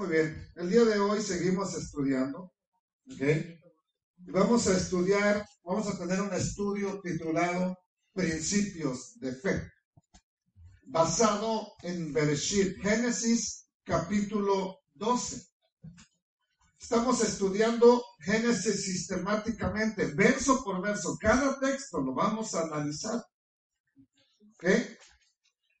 Muy bien, el día de hoy seguimos estudiando, ¿ok? Y vamos a estudiar, vamos a tener un estudio titulado Principios de Fe, basado en Bereshit, Génesis capítulo 12. Estamos estudiando Génesis sistemáticamente, verso por verso. Cada texto lo vamos a analizar. ¿Ok?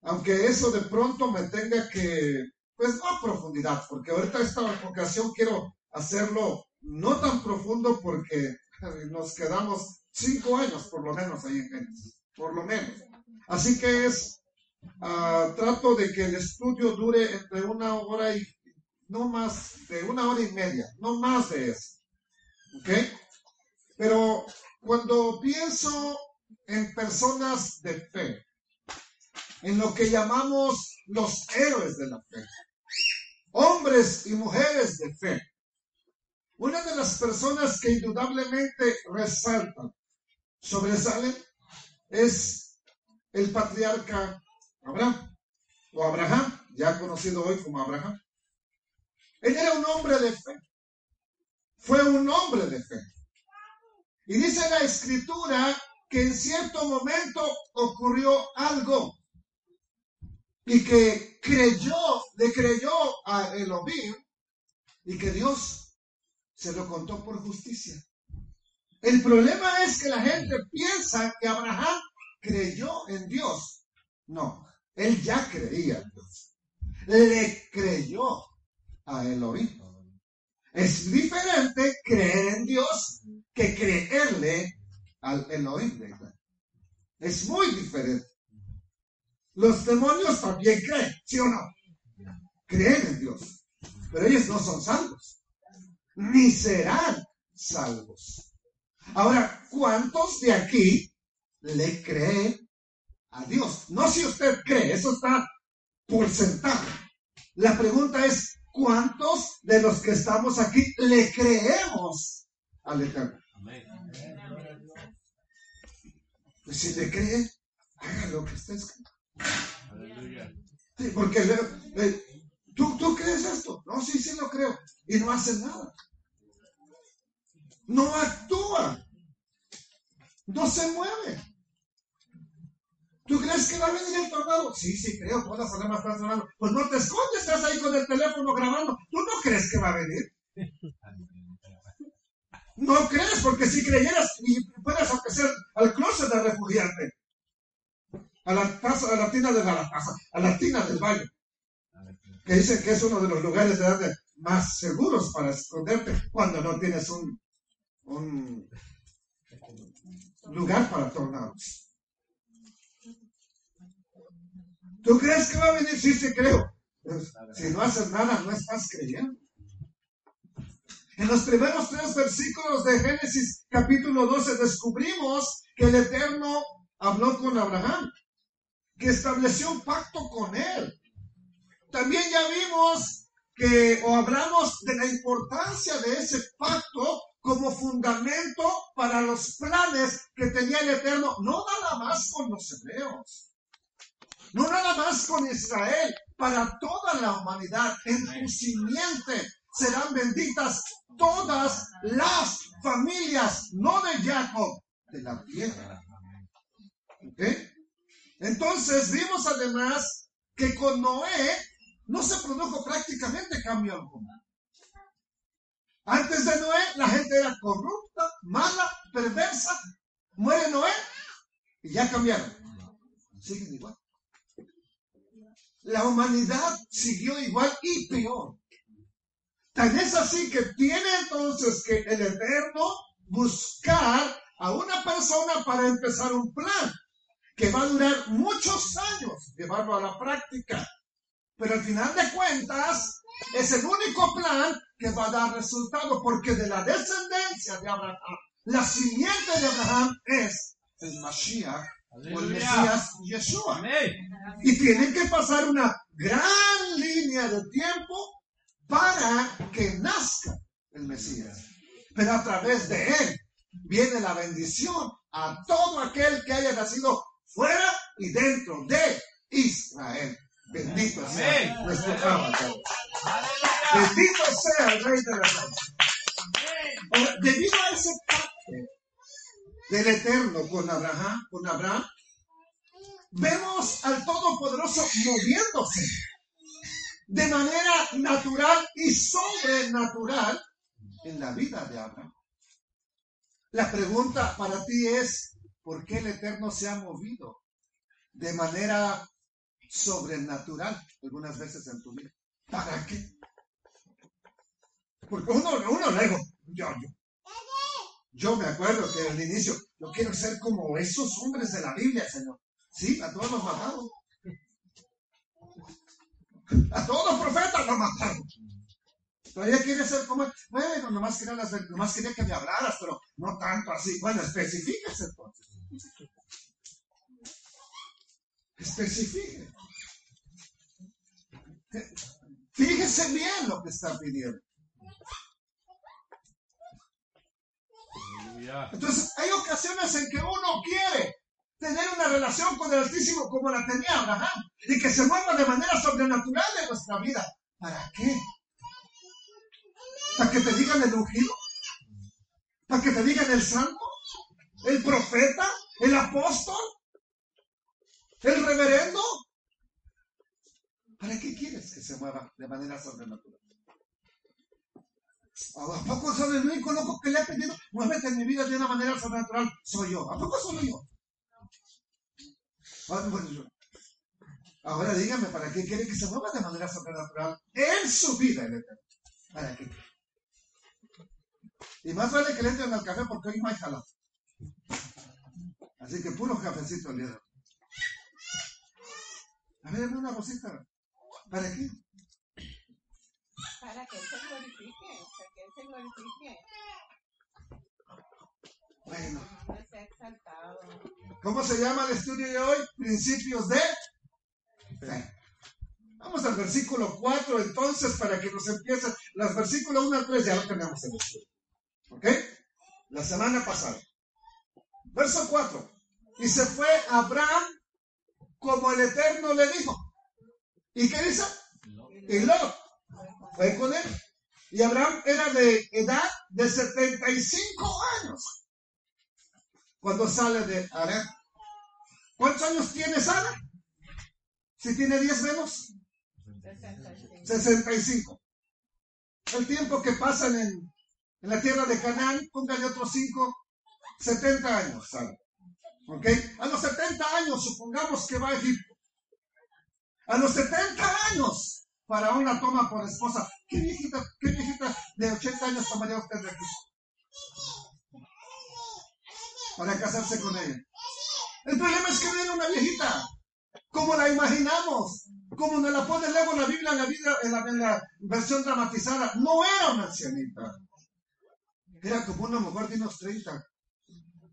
Aunque eso de pronto me tenga que, pues a profundidad, porque ahorita esta ocasión quiero hacerlo no tan profundo porque nos quedamos cinco años por lo menos ahí en Génesis, por lo menos. Así que es, uh, trato de que el estudio dure entre una hora y no más de una hora y media, no más de eso. ¿Ok? Pero cuando pienso en personas de fe, en lo que llamamos los héroes de la fe, hombres y mujeres de fe, una de las personas que indudablemente resaltan, sobresalen, es el patriarca Abraham, o Abraham, ya conocido hoy como Abraham. Él era un hombre de fe. Fue un hombre de fe. Y dice la escritura que en cierto momento ocurrió algo y que creyó, le creyó a Elohim y que Dios se lo contó por justicia. El problema es que la gente piensa que Abraham creyó en Dios. No, él ya creía en Dios. Le creyó a Elohim. Es diferente creer en Dios que creerle al Elohim. Es muy diferente. Los demonios también creen, ¿sí o no? Creen en Dios. Pero ellos no son salvos. Ni serán salvos. Ahora, ¿cuántos de aquí le creen a Dios? No si usted cree, eso está por sentado. La pregunta es, ¿Cuántos de los que estamos aquí le creemos al Eterno? Pues si le cree, haga lo que está escrito. Porque ¿tú, ¿tú crees esto? No, sí, sí lo creo. Y no hace nada. No actúa. No se mueve. ¿Tú crees que va a venir el tornado? Sí, sí, creo, todas las alarmas están. Pues no te escondes, estás ahí con el teléfono grabando. ¿Tú no crees que va a venir? No crees, porque si creyeras y puedes ser al closet de refugiarte, a la taza, a la tina de la, a la tina del baño, que dicen que es uno de los lugares de edad más seguros para esconderte cuando no tienes un, lugar para tornados. ¿Tú crees que va a venir? Sí, sí, creo. si no haces nada, no estás creyendo. En los primeros tres versículos de Génesis capítulo 12 descubrimos que el Eterno habló con Abraham, que estableció un pacto con él. También ya vimos que, o hablamos de la importancia de ese pacto como fundamento para los planes que tenía el Eterno, no nada más con los hebreos, no nada más con Israel, para toda la humanidad. En tu simiente serán benditas todas las familias, no de Jacob, de la tierra. Entonces vimos además que con Noé no se produjo prácticamente cambio alguno. Antes de Noé la gente era corrupta, mala, perversa. Muere Noé y ya cambiaron. Siguen igual la humanidad siguió igual y peor. Tan es así que tiene entonces que el Eterno buscar a una persona para empezar un plan que va a durar muchos años llevarlo a la práctica. Pero al final de cuentas es el único plan que va a dar resultado porque de la descendencia de Abraham, la simiente de Abraham es el Mashiach o el Mesías Yeshua. Y tienen que pasar una gran línea de tiempo para que nazca el Mesías. Pero a través de él viene la bendición a todo aquel que haya nacido fuera y dentro de Israel. Bendito sea nuestro Padre. Bendito sea el Rey de la Ahora, debido a ese pacto del Eterno con Abraham, con Abraham, vemos al Todopoderoso moviéndose de manera natural y sobrenatural en la vida de Abraham. La pregunta para ti es, ¿por qué el Eterno se ha movido de manera sobrenatural algunas veces en tu vida? ¿Para qué? Porque uno, uno luego, yo, yo, yo me acuerdo que al inicio, yo quiero ser como esos hombres de la Biblia, Señor. Sí, a todos los mataron. A todos los profetas los mataron. Todavía quiere ser como, bueno, nomás quería, las, nomás quería que me hablaras, pero no tanto así. Bueno, especifíquese entonces. Especifique. Fíjese bien lo que está pidiendo. Entonces, hay ocasiones en que uno quiere tener una relación con el Altísimo como la tenía Abraham y que se mueva de manera sobrenatural en nuestra vida. ¿Para qué? ¿Para que te digan el ungido? ¿Para que te digan el santo? ¿El profeta? ¿El apóstol? ¿El reverendo? ¿Para qué quieres que se mueva de manera sobrenatural? ¿A poco soy el único loco que le ha pedido muévete en mi vida de una manera sobrenatural? Soy yo. ¿A poco soy yo? Ahora dígame, ¿para qué quiere que se mueva de manera sobrenatural en su vida? ¿Para qué? Y más vale que le entren al café porque hoy no hay jalado. Así que puro cafecito el día de hoy. A ver, una rosita. ¿Para qué? Para que se glorifique, para que se glorifique. Bueno. ¿Cómo se llama el estudio de hoy? Principios de fe. Vamos al versículo 4 entonces para que nos empiecen. Los versículos 1 al 3 ya lo tenemos en el estudio. ¿Ok? La semana pasada. Verso 4. Y se fue Abraham como el Eterno le dijo. ¿Y qué dice? Y Lot fue con él. Y Abraham era de edad de 75 años cuando sale de Arán. ¿Cuántos años tiene Sara? Si tiene 10 menos. 65. El tiempo que pasan en, en la tierra de Canaán, póngale otros 5, 70 años. ¿Ok? A los 70 años, supongamos que va a Egipto. A los 70 años, para una toma por esposa. ¿Qué viejita, qué viejita de 80 años tomaría usted de aquí? Para casarse con ella. El problema es que viene una viejita, como la imaginamos, como nos la pone luego la Biblia en la, la, en la versión dramatizada. No era una ancianita. Era como una mujer de unos 30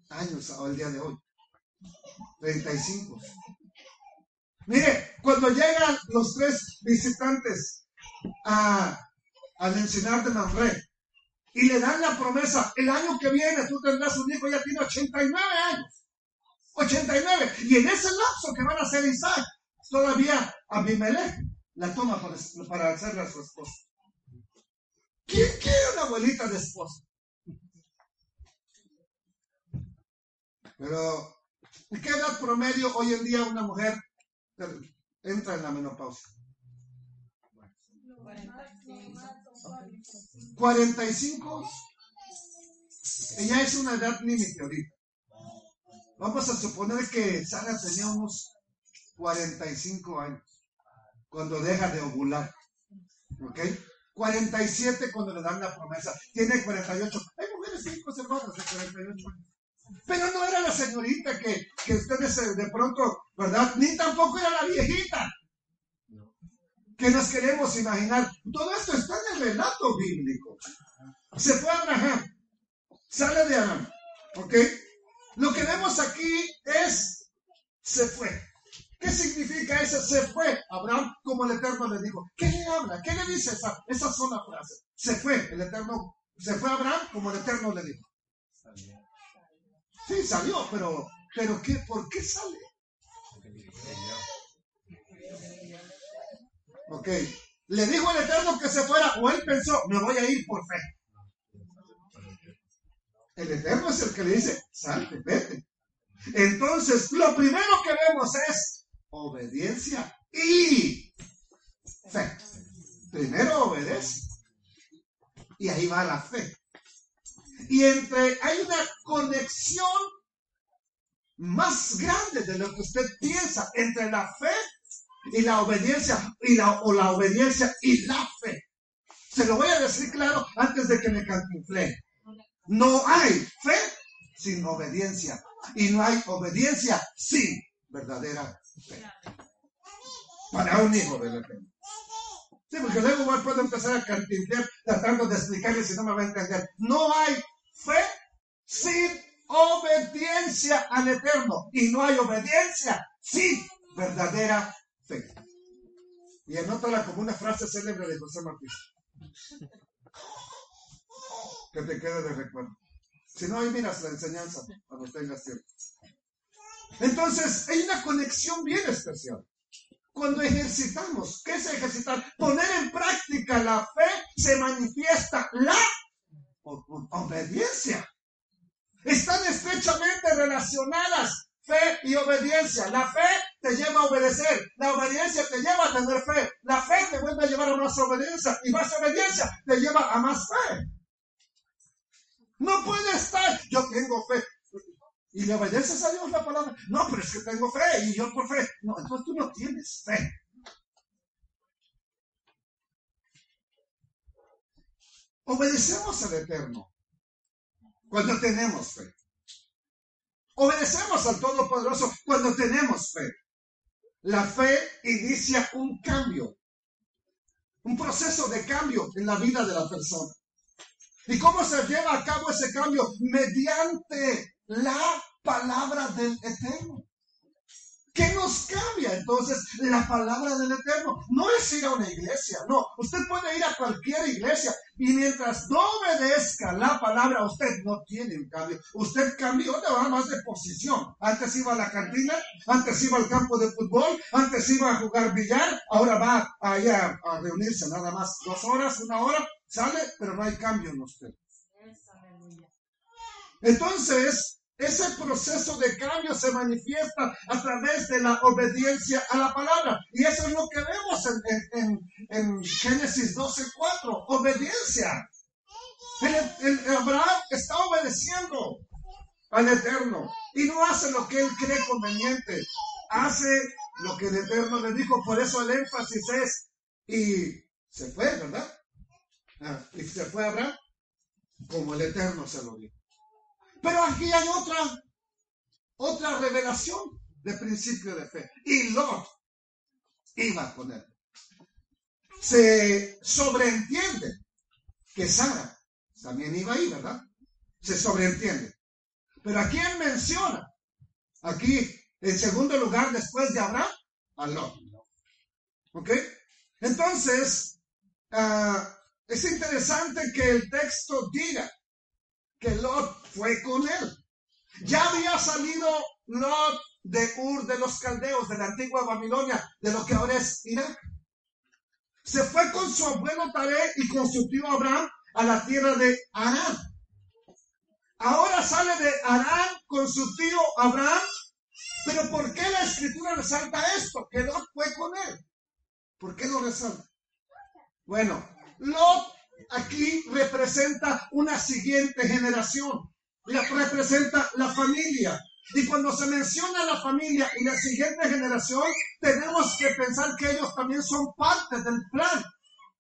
años al día de hoy. 35. Mire, cuando llegan los tres visitantes a, al encinar de Mamre y le dan la promesa, el año que viene tú tendrás un hijo, ya tiene 89 años. 89. Y en ese lapso que van a ser Isaac, todavía Abimelech la toma para, para hacerla a su esposa. ¿Quién quiere una abuelita de esposa? Pero, ¿en qué edad promedio hoy en día una mujer entra en la menopausia? 45. Ella es una edad límite ahorita. Vamos a suponer que Sara tenía unos 45 años cuando deja de ovular. ¿Ok? 47 cuando le dan la promesa. Tiene 48. Hay mujeres muy conservadas de 48 años. Pero no era la señorita que, que ustedes de pronto, ¿verdad? Ni tampoco era la viejita que nos queremos imaginar. Todo esto está en el relato bíblico. Se fue Abraham, sale de Abraham, ¿ok? Lo que vemos aquí es, se fue. ¿Qué significa ese se fue? Abraham, como el Eterno le dijo. ¿Qué le habla? ¿Qué le dice esa, esa sola frase? Se fue, el Eterno, se fue Abraham como el Eterno le dijo. Sí, salió, pero, pero ¿qué, ¿por qué sale? Ok, le dijo al Eterno que se fuera o él pensó, me voy a ir por fe. El Eterno es el que le dice, salte, vete. Entonces, lo primero que vemos es obediencia y fe. Primero obedece y ahí va la fe. Y entre hay una conexión más grande de lo que usted piensa entre la fe y la obediencia y la, o la obediencia y la fe. Se lo voy a decir claro antes de que me cantinfle. No hay fe sin obediencia y no hay obediencia sin verdadera fe. Para un hijo de la fe. Sí, porque luego puedo empezar a cantinflar tratando de explicarle si no me va a entender. No hay fe sin obediencia al Eterno. Y no hay obediencia sin verdadera fe. Y anótala como una frase célebre de José Martí. Que te quede de recuerdo. Si no, ahí miras la enseñanza cuando tengas tiempo. Entonces, hay una conexión bien especial. Cuando ejercitamos, ¿qué es ejercitar? Poner en práctica la fe, se manifiesta la obediencia. Están estrechamente relacionadas fe y obediencia. La fe te lleva a obedecer, la obediencia te lleva a tener fe, la fe te vuelve a llevar a más obediencia y más obediencia te lleva a más fe. No puede estar, yo tengo fe. ¿Y le obedeces a Dios la palabra? No, pero es que tengo fe y yo por fe. No, entonces tú no tienes fe. Obedecemos al Eterno cuando tenemos fe. Obedecemos al Todopoderoso cuando tenemos fe. La fe inicia un cambio, un proceso de cambio en la vida de la persona. ¿Y cómo se lleva a cabo ese cambio? Mediante la palabra del Eterno. ¿Qué nos cambia entonces la palabra del Eterno? No es ir a una iglesia, no. Usted puede ir a cualquier iglesia y mientras no obedezca la palabra, usted no tiene un cambio. Usted cambió de más de posición. Antes iba a la cantina, antes iba al campo de fútbol, antes iba a jugar billar, ahora va allá a reunirse nada más dos horas, una hora, sale, pero no hay cambio en usted. Entonces, ese proceso de cambio se manifiesta a través de la obediencia a la palabra. Y eso es lo que vemos en, en, Génesis 12.4. Obediencia. El, Abraham está obedeciendo al Eterno y no hace lo que él cree conveniente. Hace lo que el Eterno le dijo. Por eso el énfasis es, y se fue, ¿verdad? Ah, y se fue Abraham como el Eterno se lo dijo. Pero aquí hay otra, otra revelación de principio de fe. Y Lot iba con él. Se sobreentiende que Sara también iba ahí, ¿verdad? Se sobreentiende. Pero aquí él menciona, aquí en segundo lugar después de Abraham, a Lot. ¿Ok? Entonces, ah, es interesante que el texto diga que Lot fue con él. Ya había salido Lot de Ur de los Caldeos, de la antigua Babilonia, de lo que ahora es Irak. Se fue con su abuelo Taré y con su tío Abraham a la tierra de Arán. Ahora sale de Arán con su tío Abraham. Pero ¿por qué la escritura resalta esto? Que Lot fue con él. ¿Por qué lo resalta? Bueno, Lot aquí representa una siguiente generación, representa la familia. Y cuando se menciona la familia y la siguiente generación, tenemos que pensar que ellos también son parte del plan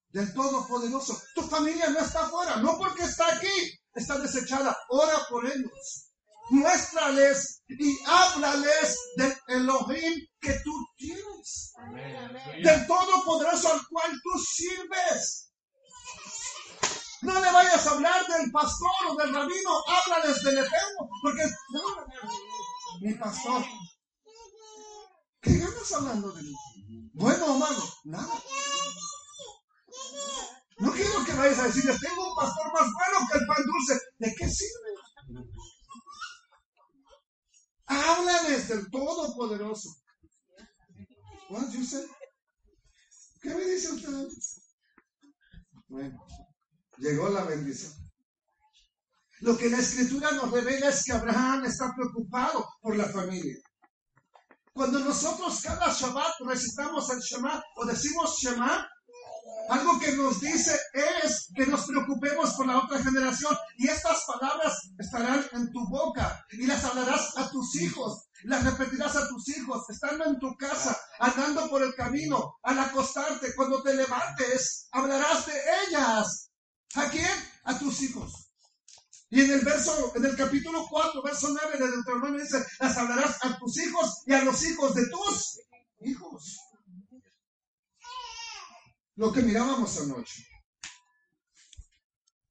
del Todopoderoso. Tu familia no está afuera, no porque está aquí, está desechada. Ora por ellos. Muéstrales y háblales del Elohim que tú tienes. Del Todopoderoso al cual tú sirves. No le vayas a hablar del pastor o del rabino, háblales del eterno, porque mi pastor. ¿Qué ganas hablando de mí? Bueno o malo, nada. No quiero que vayas a decirles, tengo un pastor más bueno que el pan dulce. ¿De qué sirve? Háblales del Todopoderoso. ¿Qué me dice usted? Bueno, llegó la bendición. Lo que la escritura nos revela es que Abraham está preocupado por la familia. Cuando nosotros cada Shabbat recitamos el Shema o decimos Shema, algo que nos dice es que nos preocupemos por la otra generación y estas palabras estarán en tu boca y las hablarás a tus hijos, las repetirás a tus hijos, estando en tu casa, andando por el camino, al acostarte, cuando te levantes, hablarás de ellas. ¿A quién? A tus hijos. Y en el verso, en el capítulo 4, verso 9 de Deuteronomio dice, las hablarás a tus hijos y a los hijos de tus hijos lo que mirábamos anoche.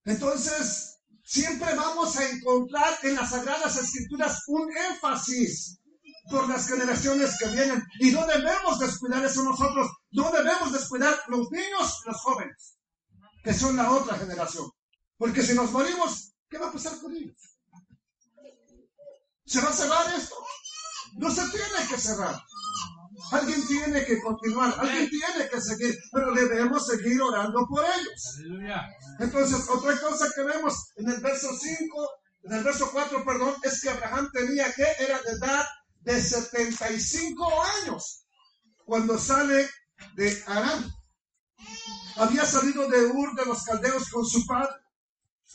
Entonces, siempre vamos a encontrar en las Sagradas Escrituras un énfasis por las generaciones que vienen. Y no debemos descuidar eso nosotros. No debemos descuidar los niños y los jóvenes, que son la otra generación. Porque si nos morimos, ¿qué va a pasar con ellos? ¿Se va a cerrar esto? No se tiene que cerrar. Alguien tiene que continuar, alguien tiene que seguir, pero debemos seguir orando por ellos. Entonces, otra cosa que vemos en el verso 5, en el verso 4, perdón, es que Abraham tenía que, era de edad de 75 años cuando sale de Arán. Había salido de Ur de los caldeos con su padre,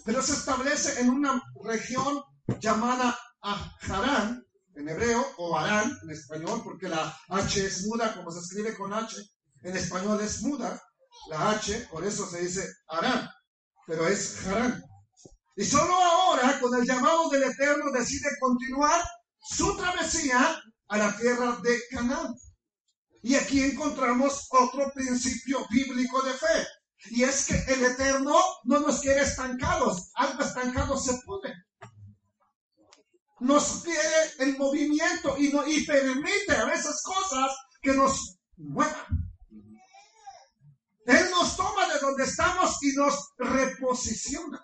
pero se establece en una región llamada Harán, en hebreo, o Arán en español, porque la H es muda, como se escribe con H, en español es muda, la H, por eso se dice Arán, pero es Harán. Y solo ahora, con el llamado del Eterno, decide continuar su travesía a la tierra de Canaán. Y aquí encontramos otro principio bíblico de fe. Y es que el Eterno no nos quiere estancados. Algo estancado se pone nos quiere en movimiento y, no, y permite a veces cosas que nos muevan. Él nos toma de donde estamos y nos reposiciona.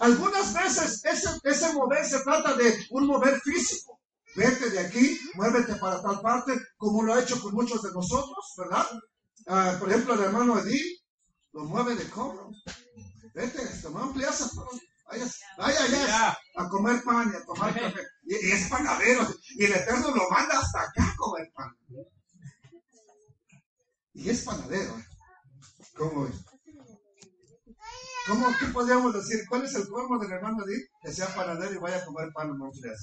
Algunas veces ese, ese mover se trata de un mover físico. Vete de aquí, muévete para tal parte, como lo ha hecho con muchos de nosotros, ¿verdad? Ah, por ejemplo, el hermano Edith lo mueve de cobro. Vete, toma ampliaza, Vaya, vaya a comer pan y a tomar café. Y, es panadero. Y el Eterno lo manda hasta acá a comer pan. Y es panadero. ¿eh? ¿Cómo es? ¿Cómo, ¿Qué podríamos decir? ¿Cuál es el forma del hermano de que sea panadero y vaya a comer pan en Montreal?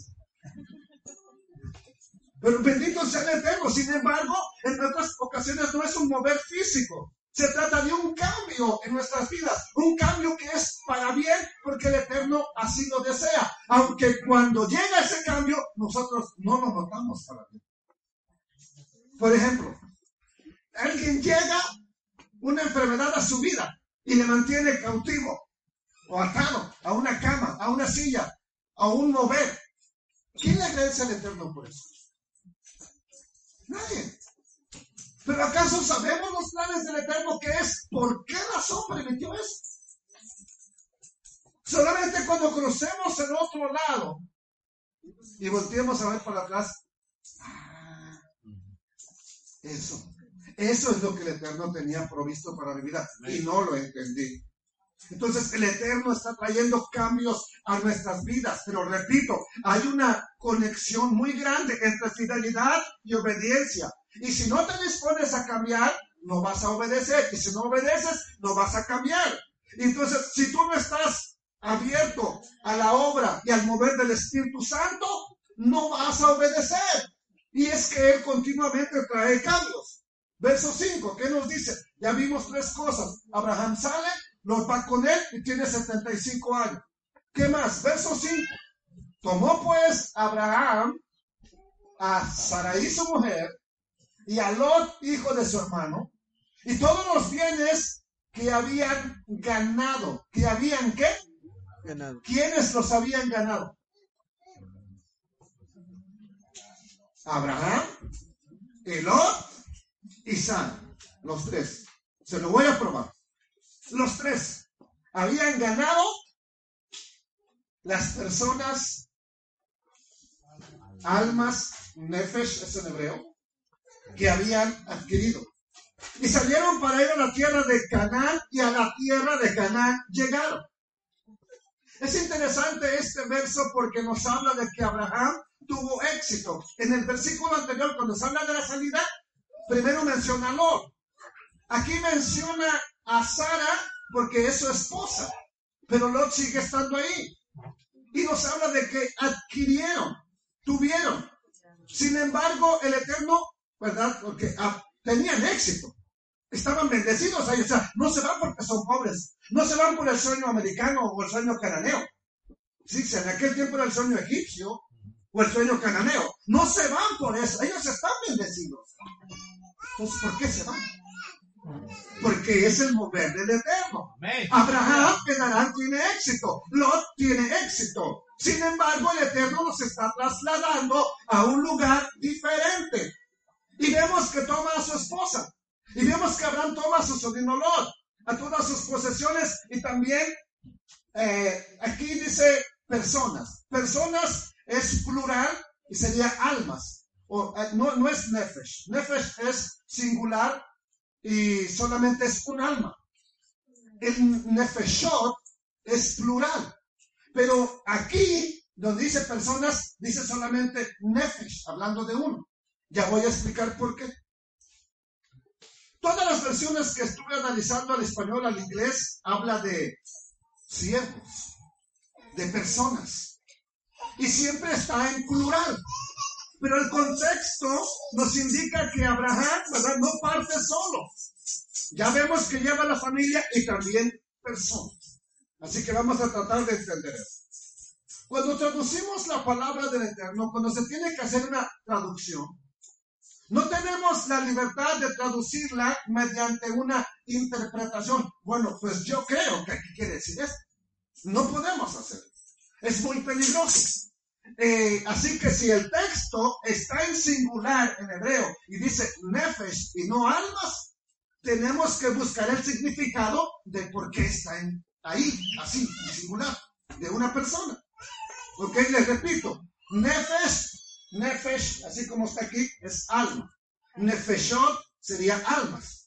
Pero bendito sea el Eterno. Sin embargo, en otras ocasiones no es un mover físico. Se trata de un cambio en nuestras vidas, un cambio que es para bien porque el Eterno así lo desea. Aunque cuando llega ese cambio, nosotros no lo notamos para bien. Por ejemplo, alguien llega una enfermedad a su vida y le mantiene cautivo o atado a una cama, a una silla, a un mover. ¿Quién le agradece al Eterno por eso? Nadie. Pero ¿acaso sabemos los planes del Eterno que es? ¿Por qué razón permitió eso? Solamente cuando crucemos el otro lado y volteemos a ver para atrás. Ah, eso. Eso es lo que el Eterno tenía provisto para mi vida y no lo entendí. Entonces el Eterno está trayendo cambios a nuestras vidas, pero repito, hay una conexión muy grande entre fidelidad y obediencia. Y si no te dispones a cambiar, no vas a obedecer. Y si no obedeces, no vas a cambiar. Entonces, si tú no estás abierto a la obra y al mover del Espíritu Santo, no vas a obedecer. Y es que Él continuamente trae cambios. Verso 5, ¿qué nos dice? Ya vimos tres cosas. Abraham sale, los va con él y tiene 75 años. ¿Qué más? Verso 5. Tomó pues Abraham a Sarai su mujer y a Lot, hijo de su hermano, y todos los bienes que habían ganado. ¿Que habían qué? Ganado. ¿Quiénes los habían ganado? Abraham, y Lot y San. Los tres. Se lo voy a probar. Los tres habían ganado las personas, almas, nefesh es en hebreo, que habían adquirido. Y salieron para ir a la tierra de Canaán y a la tierra de Canaán llegaron. Es interesante este verso porque nos habla de que Abraham tuvo éxito. En el versículo anterior, cuando se habla de la salida, primero menciona Lot. Aquí menciona a Sara porque es su esposa, pero Lot sigue estando ahí. Y nos habla de que adquirieron, tuvieron. Sin embargo, el Eterno, ¿verdad? Porque ah, tenían éxito. Estaban bendecidos ahí. O sea, no se van porque son pobres. No se van por el sueño americano o el sueño cananeo. Sí, si en aquel tiempo era el sueño egipcio o el sueño cananeo. No se van por eso. Ellos están bendecidos. Entonces, ¿por qué se van? Porque es el mover del Eterno. Abraham en tiene éxito. Lot tiene éxito. Sin embargo, el Eterno nos está trasladando a un lugar diferente. Y vemos que toma a su esposa. Y vemos que Abraham toma a su sobrino Lot, a todas sus posesiones y también eh, aquí dice personas. Personas es plural y sería almas. O, eh, no, no es nefesh. Nefesh es singular y solamente es un alma. El nefeshot es plural. Pero aquí, donde dice personas, dice solamente nefesh, hablando de uno. Ya voy a explicar por qué. Todas las versiones que estuve analizando al español, al inglés, habla de siervos, de personas. Y siempre está en plural. Pero el contexto nos indica que Abraham, ¿verdad? No parte solo. Ya vemos que lleva la familia y también personas. Así que vamos a tratar de entender eso. Cuando traducimos la palabra del Eterno, cuando se tiene que hacer una traducción, no tenemos la libertad de traducirla mediante una interpretación. Bueno, pues yo creo que aquí quiere decir esto. No podemos hacerlo. Es muy peligroso. Eh, así que si el texto está en singular en hebreo y dice nefesh y no almas, tenemos que buscar el significado de por qué está en, ahí, así, en singular, de una persona. Ok, les repito, nefesh, nefesh, así como está aquí, es alma. Nefeshot sería almas.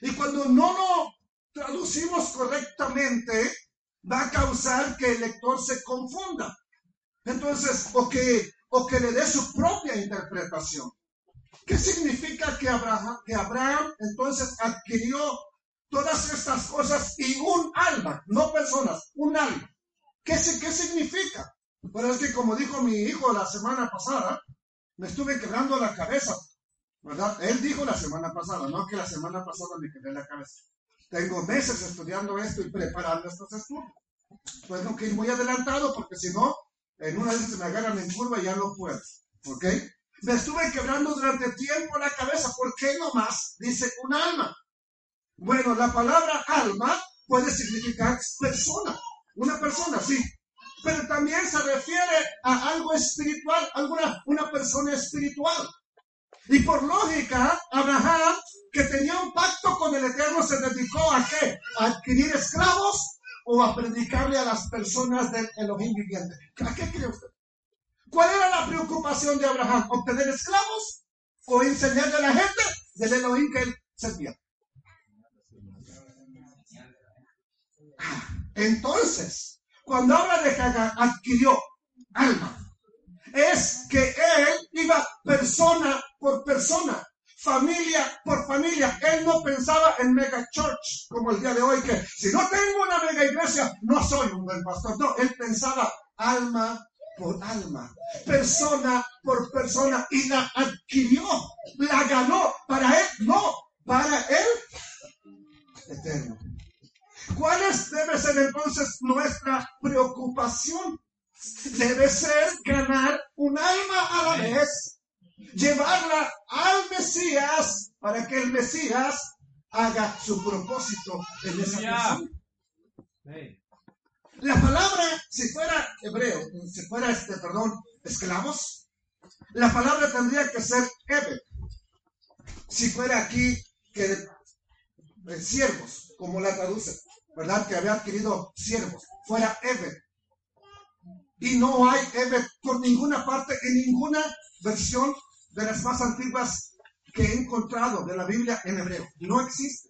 Y cuando no lo traducimos correctamente, va a causar que el lector se confunda. Entonces, o que, o que le dé su propia interpretación. ¿Qué significa que Abraham, que Abraham entonces adquirió todas estas cosas y un alma, no personas, un alma? ¿Qué, qué significa? Pero es que como dijo mi hijo la semana pasada, me estuve quebrando la cabeza, ¿verdad? Él dijo la semana pasada, no que la semana pasada me quebré la cabeza. Tengo meses estudiando esto y preparando estos estudios. Pues no que ir muy adelantado porque si no, en una vez se me agarran en curva ya no puedo. ¿Ok? Me estuve quebrando durante tiempo la cabeza. ¿Por qué nomás dice un alma? Bueno, la palabra alma puede significar persona. Una persona, sí. Pero también se refiere a algo espiritual, alguna una persona espiritual. Y por lógica, Abraham, que tenía un pacto con el Eterno, se dedicó a qué? A adquirir esclavos o a predicarle a las personas del Elohim viviente. ¿A qué cree usted? ¿Cuál era la preocupación de Abraham? ¿Obtener esclavos o enseñarle a la gente del Elohim que él servía? Ah, entonces, cuando habla de que adquirió alma, es que él iba persona por persona familia por familia. Él no pensaba en mega church como el día de hoy, que si no tengo una mega iglesia, no soy un buen pastor. No, él pensaba alma por alma, persona por persona, y la adquirió, la ganó para él, no, para él eterno. ¿Cuál es, debe ser entonces nuestra preocupación? Debe ser ganar un alma a la vez llevarla al Mesías para que el Mesías haga su propósito en esa persona. La palabra, si fuera hebreo, si fuera este, perdón, esclavos, la palabra tendría que ser Ebe. Si fuera aquí que eh, siervos, como la traduce, ¿verdad? Que había adquirido siervos, fuera Ebe. Y no hay Ebe por ninguna parte, en ninguna versión de las más antiguas que he encontrado de la Biblia en hebreo. No existe.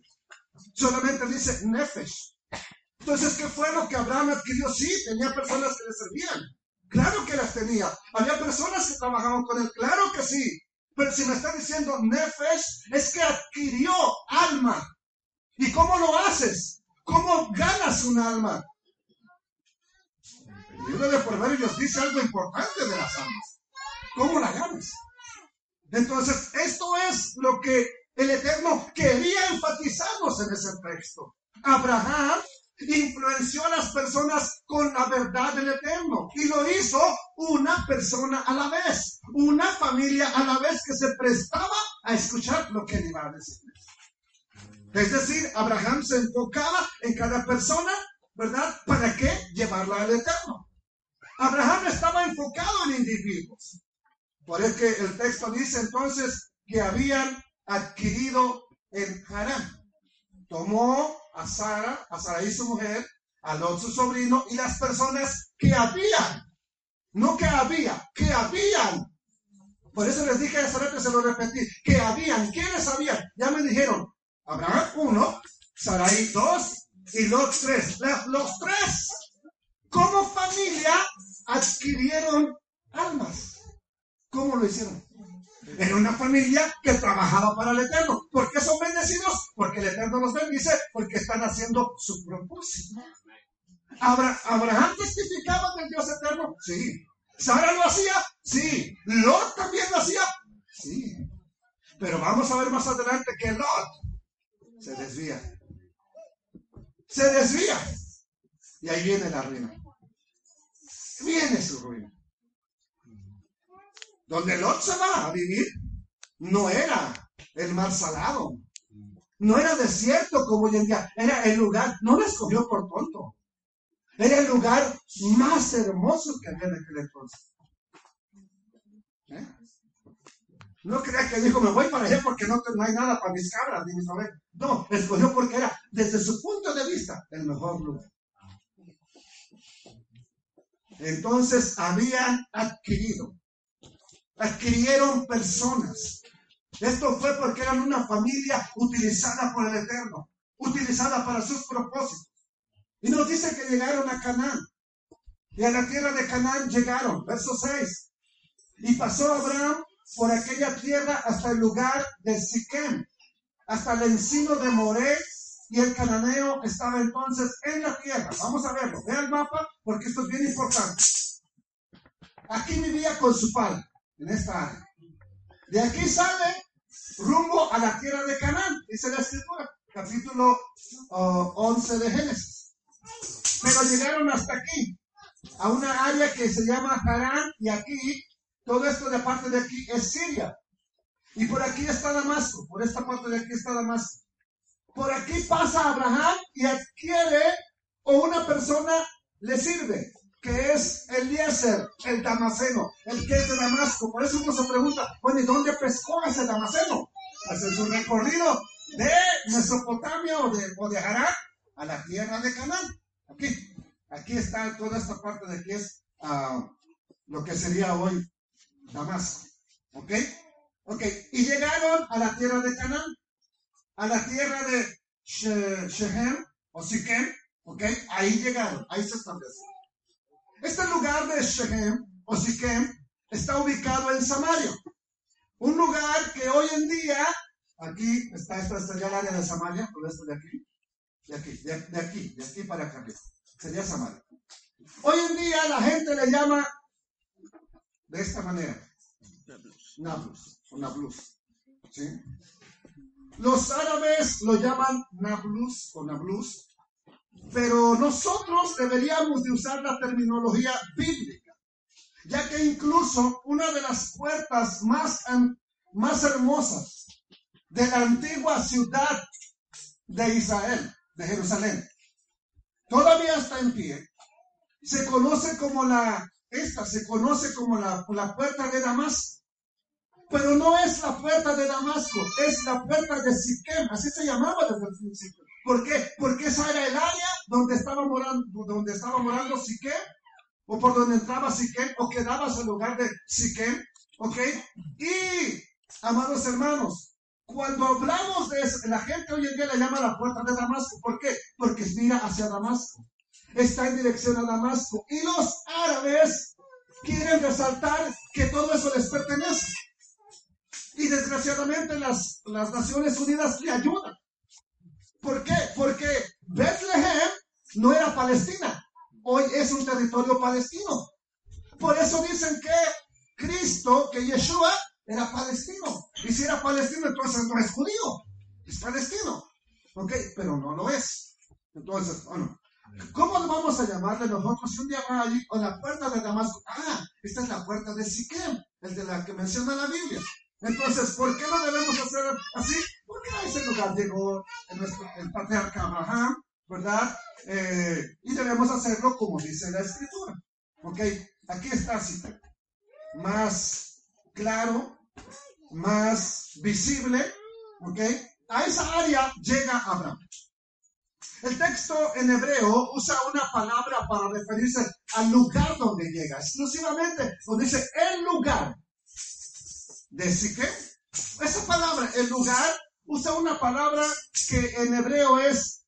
Solamente dice Nefesh. Entonces, ¿qué fue lo que Abraham adquirió? Sí, tenía personas que le servían. Claro que las tenía. Había personas que trabajaban con él. Claro que sí. Pero si me está diciendo Nefesh, es que adquirió alma. ¿Y cómo lo haces? ¿Cómo ganas un alma? El libro de Proverbios dice algo importante de las almas. ¿Cómo la ganas? Entonces, esto es lo que el Eterno quería enfatizarnos en ese texto. Abraham influenció a las personas con la verdad del Eterno y lo hizo una persona a la vez, una familia a la vez que se prestaba a escuchar lo que él iba a decir. Es decir, Abraham se enfocaba en cada persona, ¿verdad? ¿Para qué? Llevarla al Eterno. Abraham estaba enfocado en individuos. Por eso que el texto dice entonces que habían adquirido en Harán. Tomó a Sara, a Sarai su mujer, a Lot su sobrino y las personas que habían, no que había, que habían. Por eso les dije hace rato, se lo repetí, que habían. ¿Quiénes habían? Ya me dijeron, Abraham uno, Sarai dos y Lot tres. Los tres, como familia, adquirieron almas. ¿Cómo lo hicieron? En una familia que trabajaba para el Eterno. ¿Por qué son bendecidos? Porque el Eterno los bendice, porque están haciendo su propósito. ¿Abraham testificaba del Dios Eterno? Sí. ¿Sara lo hacía? Sí. ¿Lot también lo hacía? Sí. Pero vamos a ver más adelante que Lot se desvía. Se desvía. Y ahí viene la ruina. Viene su ruina. Donde Lot se va a vivir, no era el mar salado. No era desierto como hoy en día. Era el lugar, no lo escogió por tonto. Era el lugar más hermoso que había en aquel entonces. ¿Eh? No crea que dijo, me voy para allá porque no, hay nada para mis cabras ni mis ovejas. No, escogió porque era, desde su punto de vista, el mejor lugar. Entonces habían adquirido adquirieron personas. Esto fue porque eran una familia utilizada por el Eterno, utilizada para sus propósitos. Y nos dice que llegaron a Canaán. Y a la tierra de Canaán llegaron, verso 6. Y pasó Abraham por aquella tierra hasta el lugar de Siquem, hasta el encino de Moré, y el cananeo estaba entonces en la tierra. Vamos a verlo. Ve el mapa porque esto es bien importante. Aquí vivía con su padre en esta área. De aquí sale rumbo a la tierra de Canaán, dice la escritura, capítulo 11 uh, de Génesis. Pero llegaron hasta aquí, a una área que se llama Harán, y aquí, todo esto de parte de aquí es Siria. Y por aquí está Damasco, por esta parte de aquí está Damasco. Por aquí pasa Abraham y adquiere, o una persona le sirve que es Eliezer, el Damaseno, el que es de Damasco. Por eso uno se pregunta, bueno, ¿y dónde pescó ese Damaseno? Hace su recorrido de Mesopotamia o de, o de Harán a la tierra de Canaán. Aquí, aquí está toda esta parte de que es ah, lo que sería hoy Damasco. ¿Ok? Ok, y llegaron a la tierra de Canaán, a la tierra de Shechem o Siquem, ¿ok? Ahí llegaron, ahí se establecen. Este lugar de Shechem o Siquem está ubicado en Samaria. Un lugar que hoy en día, aquí está, esta sería el área de Samaria, por esto de aquí, de aquí, de, aquí, de aquí para acá, sería Samaria. Hoy en día la gente le llama de esta manera, Nablus, o Nablus. Los árabes lo llaman Nablus o Nablus, pero nosotros deberíamos de usar la terminología bíblica, ya que incluso una de las puertas más, más hermosas de la antigua ciudad de Israel, de Jerusalén, todavía está en pie. Se conoce como la, esta se conoce como la, la puerta de Damasco. Pero no es la puerta de Damasco, es la puerta de Siquem, así se llamaba desde el principio. ¿Por qué? Porque esa era el área donde estaba morando, donde estaba morando Siquem, o por donde entraba Siquem, o quedaba el lugar de Siquem, ¿ok? Y Amados hermanos, cuando hablamos de eso, la gente hoy en día le llama la puerta de Damasco. ¿Por qué? Porque mira hacia Damasco. Está en dirección a Damasco. Y los árabes quieren resaltar que todo eso les pertenece. Y desgraciadamente las, las Naciones Unidas le ayudan. ¿Por qué? Porque Bethlehem no era Palestina. Hoy es un territorio palestino. Por eso dicen que Cristo, que Yeshua, era palestino. Y si era palestino, entonces no es judío, es palestino. ¿Ok? Pero no lo es. Entonces, bueno, ¿cómo vamos a llamarle nosotros si un día va allí con la puerta de Damasco? Ah, esta es la puerta de Siquem, el de la que menciona la Biblia. Entonces, ¿por qué no debemos hacer así? Porque a ese lugar llegó el, el patriarca Abraham, ¿verdad? Eh, y debemos hacerlo como dice la escritura. ¿Ok? Aquí está así. Más claro, más visible, ¿ok? A esa área llega Abraham. El texto en hebreo usa una palabra para referirse al lugar donde llega, exclusivamente, donde dice el lugar de Siquem. Esa palabra, el lugar, usa una palabra que en hebreo es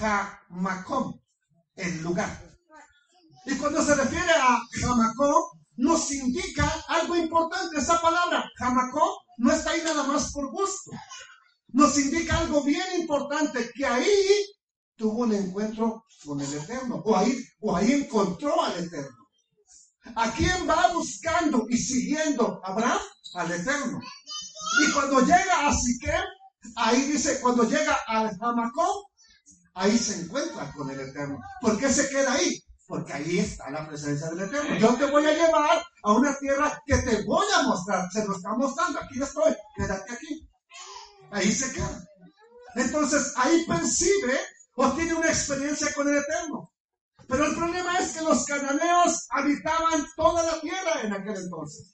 Hamakom, el lugar. Y cuando se refiere a Hamakom, nos indica algo importante. Esa palabra, Hamacó, no está ahí nada más por gusto. Nos indica algo bien importante, que ahí tuvo un encuentro con el Eterno, o ahí, o ahí encontró al Eterno. ¿A quién va buscando y siguiendo Abraham? Al Eterno. Y cuando llega a Siquem, ahí dice, cuando llega al Hamacó, ahí se encuentra con el Eterno. ¿Por qué se queda ahí? porque ahí está la presencia del Eterno. Yo te voy a llevar a una tierra que te voy a mostrar. Se lo está mostrando. Aquí estoy. Quédate aquí. Ahí se queda. Entonces ahí percibe o tiene una experiencia con el Eterno. Pero el problema es que los cananeos habitaban toda la tierra en aquel entonces.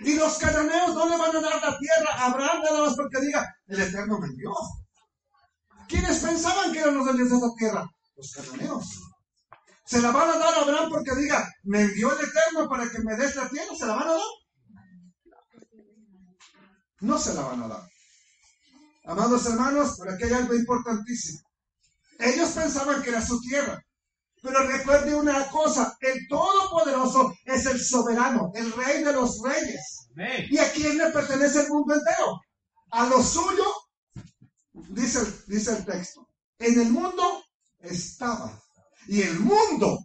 Y los cananeos no le van a dar la tierra a Abraham nada más porque diga, el Eterno me dio. ¿Quiénes pensaban que eran los dueños de esa tierra? Los cananeos. Se la van a dar a Abraham porque diga, me envió el Eterno para que me des la tierra. ¿Se la van a dar? No se la van a dar. Amados hermanos, por aquí hay algo importantísimo. Ellos pensaban que era su tierra. Pero recuerde una cosa, el Todopoderoso es el soberano, el rey de los reyes. ¿Y a quién le pertenece el mundo entero? A lo suyo, dice, dice el texto. En el mundo estaba y el mundo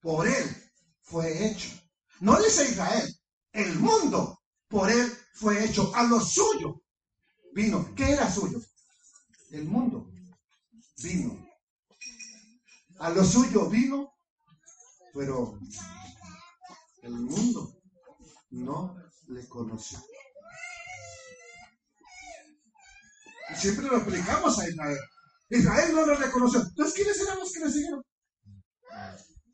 por él fue hecho. No dice Israel, el mundo por él fue hecho. A lo suyo vino. ¿Qué era suyo? El mundo vino. A lo suyo vino, pero el mundo no le conoció. Y siempre lo explicamos a Israel. Israel no lo reconoció. Entonces, ¿quiénes eran los que le siguieron?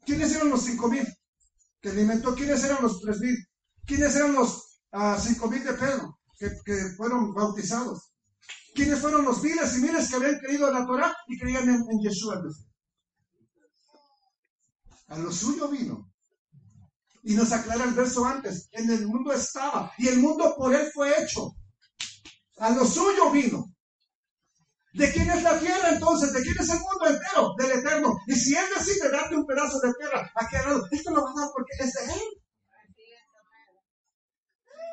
¿Quiénes eran los cinco mil que alimentó? ¿Quiénes eran los tres mil? ¿Quiénes eran los uh, cinco mil de Pedro que, fueron bautizados? ¿Quiénes fueron los miles y miles que habían creído en la Torah y creían en, en Yeshua? A lo suyo vino. Y nos aclara el verso antes, en el mundo estaba y el mundo por él fue hecho. A lo suyo vino. ¿De quién es la tierra entonces? ¿De quién es el mundo entero? Del Eterno. Y si Él decide darte un pedazo de tierra aquí al lado, esto lo va a dar porque es de Él.